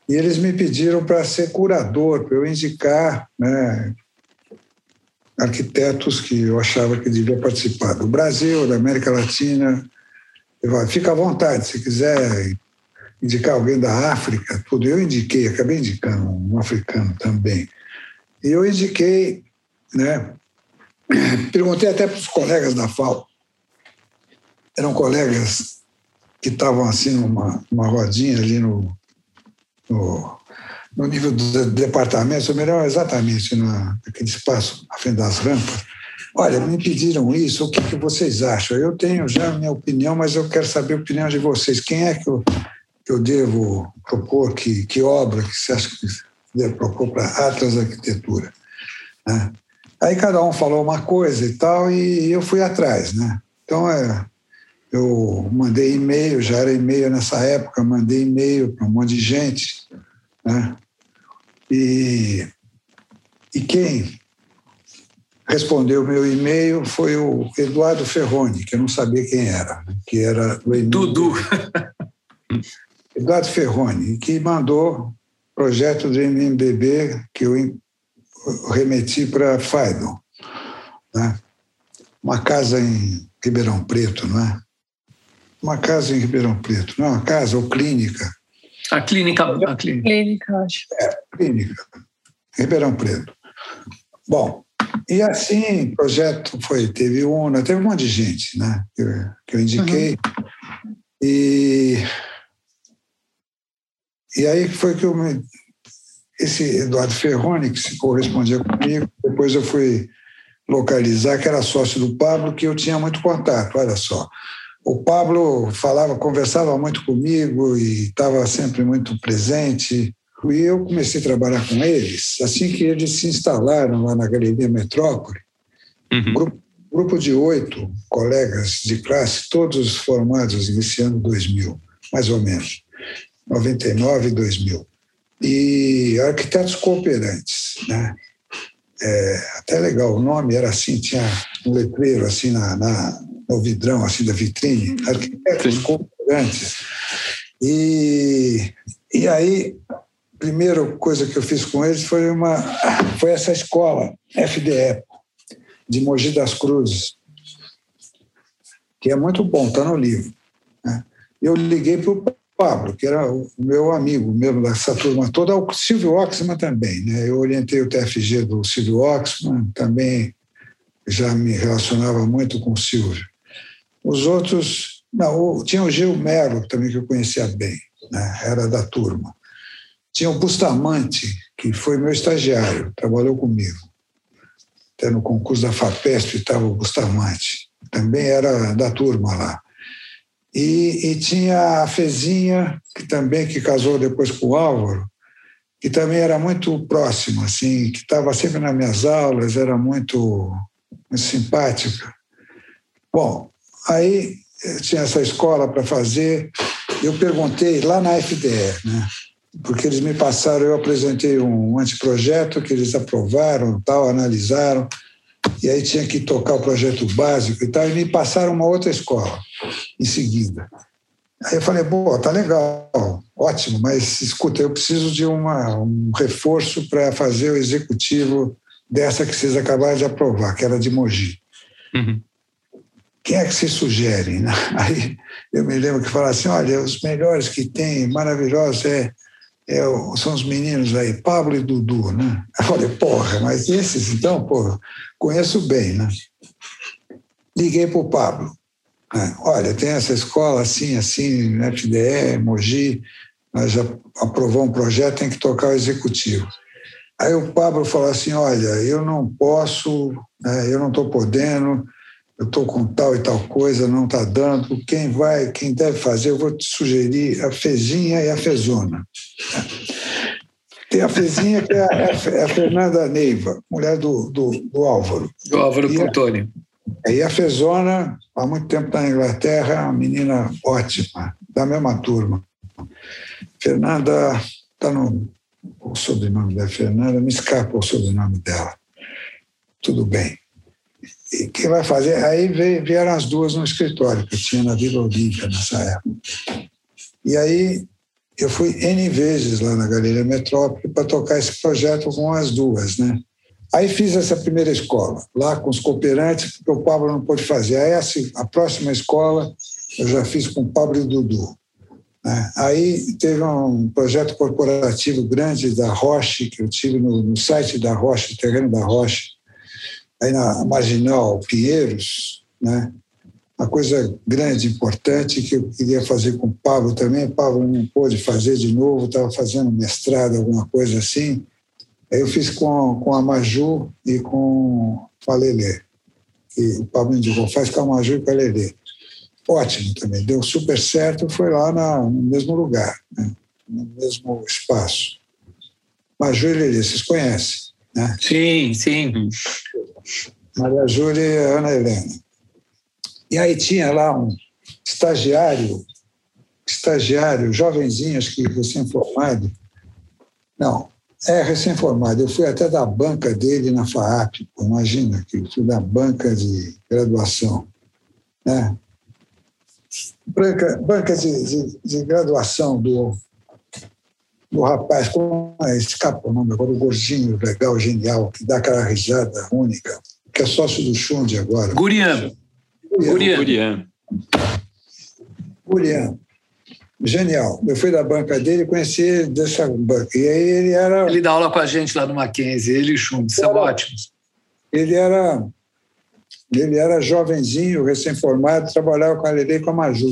E eles me pediram para ser curador, para eu indicar né, arquitetos que eu achava que devia participar do Brasil, da América Latina. Fica à vontade, se quiser indicar alguém da África, tudo. Eu indiquei, acabei indicando um africano também. E eu indiquei, né? Perguntei até para os colegas da FAO. Eram colegas que estavam assim numa, numa rodinha ali no, no, no nível do departamento, ou melhor, exatamente naquele espaço à frente das rampas. Olha, me pediram isso, o que, que vocês acham? Eu tenho já a minha opinião, mas eu quero saber a opinião de vocês. Quem é que eu eu devo propor, que, que obra que você acha que devo propor para Atlas Arquitetura. Né? Aí cada um falou uma coisa e tal, e eu fui atrás. Né? Então, é, eu mandei e-mail, já era e-mail nessa época, mandei e-mail para um monte de gente. Né? E, e quem respondeu o meu e-mail foi o Eduardo Ferroni, que eu não sabia quem era, que era o Dudu. Eduardo Ferroni, que mandou o projeto do MMBB que eu remeti para Faidon. Né? Uma casa em Ribeirão Preto, não é? Uma casa em Ribeirão Preto, não é uma casa ou clínica? A clínica. A clínica, clínica acho. É, clínica. Ribeirão Preto. Bom, e assim o projeto foi, teve UNA, teve um monte de gente, né? Que, que eu indiquei. Uhum. E e aí foi que eu me... esse Eduardo Ferroni, que se correspondia comigo, depois eu fui localizar, que era sócio do Pablo, que eu tinha muito contato, olha só. O Pablo falava, conversava muito comigo e estava sempre muito presente. E eu comecei a trabalhar com eles assim que eles se instalaram lá na Galeria Metrópole. Uhum. Grupo, grupo de oito colegas de classe, todos formados iniciando 2000, mais ou menos. 99 e 2000. E arquitetos cooperantes, né? É, até legal, o nome era assim, tinha um letreiro assim na, na no vidrão assim da vitrine, arquitetos Sim. cooperantes. E, e aí, primeira coisa que eu fiz com eles foi uma foi essa escola FDE de Mogi das Cruzes, que é muito bom, está no livro. Né? Eu liguei para o Pablo, que era o meu amigo mesmo dessa turma toda, o Silvio Oxman também. Né? Eu orientei o TFG do Silvio Oxman, também já me relacionava muito com o Silvio. Os outros, não, tinha o Gil Melo, também que eu conhecia bem, né? era da turma. Tinha o Bustamante, que foi meu estagiário, trabalhou comigo. Até no concurso da FAPESP estava o Bustamante, também era da turma lá. E, e, tinha a Fezinha, que também que casou depois com o Álvaro, que também era muito próxima, assim, que estava sempre nas minhas aulas, era muito, muito simpática. Bom, aí tinha essa escola para fazer. Eu perguntei lá na FDE, né? Porque eles me passaram, eu apresentei um anteprojeto que eles aprovaram, tal, analisaram e aí tinha que tocar o projeto básico e tal, e me passaram uma outra escola em seguida. Aí eu falei, pô, tá legal, ótimo, mas escuta, eu preciso de uma, um reforço para fazer o executivo dessa que vocês acabaram de aprovar, que era de Mogi. Uhum. Quem é que se sugere? Aí eu me lembro que falaram assim, olha, os melhores que tem, maravilhosos, é é, são os meninos aí, Pablo e Dudu, né? Eu falei, porra, mas esses então, porra, conheço bem, né? Liguei para o Pablo. Né? Olha, tem essa escola assim, assim, FDE, Mogi, nós já aprovamos um projeto, tem que tocar o executivo. Aí o Pablo falou assim: olha, eu não posso, né, eu não estou podendo, eu estou com tal e tal coisa, não está dando. Quem vai, quem deve fazer, eu vou te sugerir a Fezinha e a Fezona. Tem a Fezinha, que é a, é a Fernanda Neiva, mulher do, do, do Álvaro. Do Álvaro Plutônio. E a Fezona, há muito tempo está na Inglaterra, é uma menina ótima, da mesma turma. Fernanda está no o sobrenome da Fernanda, me escapa o sobrenome dela. Tudo bem. E quem vai fazer? Aí vieram as duas no escritório que eu tinha na Vila Olímpia nessa época. E aí eu fui N vezes lá na Galeria Metrópole para tocar esse projeto com as duas, né? Aí fiz essa primeira escola, lá com os cooperantes, porque o Pablo não pôde fazer. Aí assim, a próxima escola eu já fiz com o Pablo e o Dudu. Né? Aí teve um projeto corporativo grande da Roche, que eu tive no, no site da Roche, terreno da Roche, aí na Marginal Pinheiros, né? uma coisa grande, importante, que eu queria fazer com o Pablo também. O Pablo não pôde fazer de novo, estava fazendo mestrado, alguma coisa assim. Aí eu fiz com, com a Maju e com a Lelê. E o Pablo me indicou, faz com a Maju e com a Lelê. Ótimo também, deu super certo, foi lá na, no mesmo lugar, né? no mesmo espaço. Maju e Lelê, vocês conhecem, né? Sim, sim. Maria Júlia e Ana Helena. E aí tinha lá um estagiário, estagiário, jovenzinho, acho que recém-formado. Não, é recém-formado. Eu fui até da banca dele na FAAP, imagina, que fui da banca de graduação. Né? Banca, banca de, de, de graduação do, do rapaz, como é, escapa o nome agora, o gordinho, legal, genial, que dá aquela risada única, que é sócio do Xunde agora. Gurian. Gurian. Gurian. Genial. Eu fui da banca dele e conheci dessa banca. E aí ele era. Ele dá aula com a gente lá no Mackenzie, ele e o Chum, são era, ótimos. Ele era. Ele era jovenzinho, recém-formado, trabalhava com a Lele e com a Maju.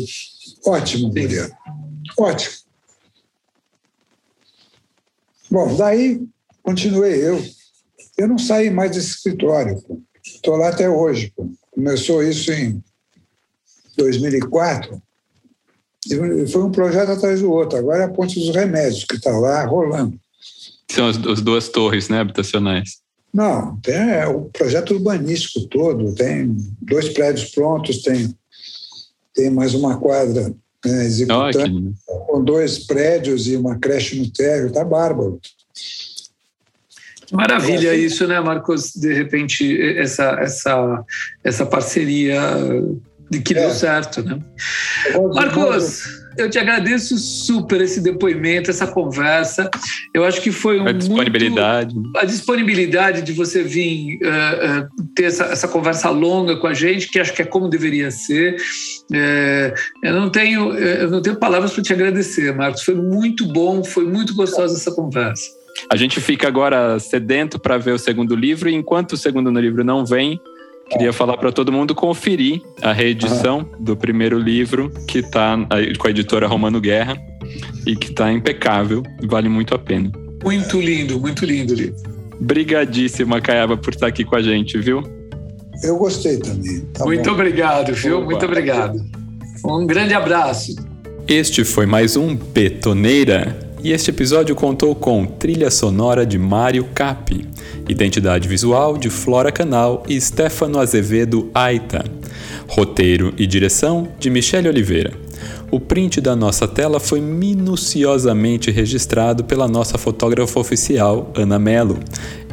Ótimo, Gurian. Ótimo. Bom, daí continuei eu. Eu não saí mais desse escritório. Estou lá até hoje. Pô. Começou isso em 2004. E foi um projeto atrás do outro. Agora é a Ponte dos Remédios, que está lá rolando. São as, as, duas torres né, habitacionais. Não, tem é, o projeto urbanístico todo. Tem dois prédios prontos, tem, tem mais uma quadra né, executando, oh, com dois prédios e uma creche no térreo. Está bárbaro. Maravilha é, isso, né, Marcos? De repente, essa, essa, essa parceria de que é. deu certo, né? Marcos, eu te agradeço super esse depoimento, essa conversa. Eu acho que foi um a disponibilidade, muito, a disponibilidade de você vir uh, uh, ter essa, essa, conversa longa com a gente, que acho que é como deveria ser. Uh, eu não tenho, eu não tenho palavras para te agradecer, Marcos. Foi muito bom, foi muito gostosa essa conversa. A gente fica agora sedento para ver o segundo livro, e enquanto o segundo livro não vem, queria falar para todo mundo conferir a reedição do primeiro livro, que está com a editora Romano Guerra, e que está impecável, vale muito a pena. Muito lindo, muito lindo o livro. Brigadíssima, Caiaba, por estar aqui com a gente, viu? Eu gostei também. Tá muito bom. obrigado, viu? Opa. Muito obrigado. Um grande abraço. Este foi mais um Betoneira e este episódio contou com trilha sonora de Mário Capi, identidade visual de Flora Canal e Stefano Azevedo Aita, roteiro e direção de Michele Oliveira. O print da nossa tela foi minuciosamente registrado pela nossa fotógrafa oficial, Ana Melo.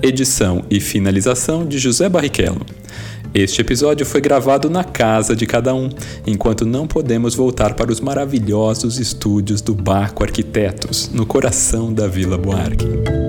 Edição e finalização de José Barrichello. Este episódio foi gravado na casa de cada um, enquanto não podemos voltar para os maravilhosos estúdios do Barco Arquitetos, no coração da Vila Buarque.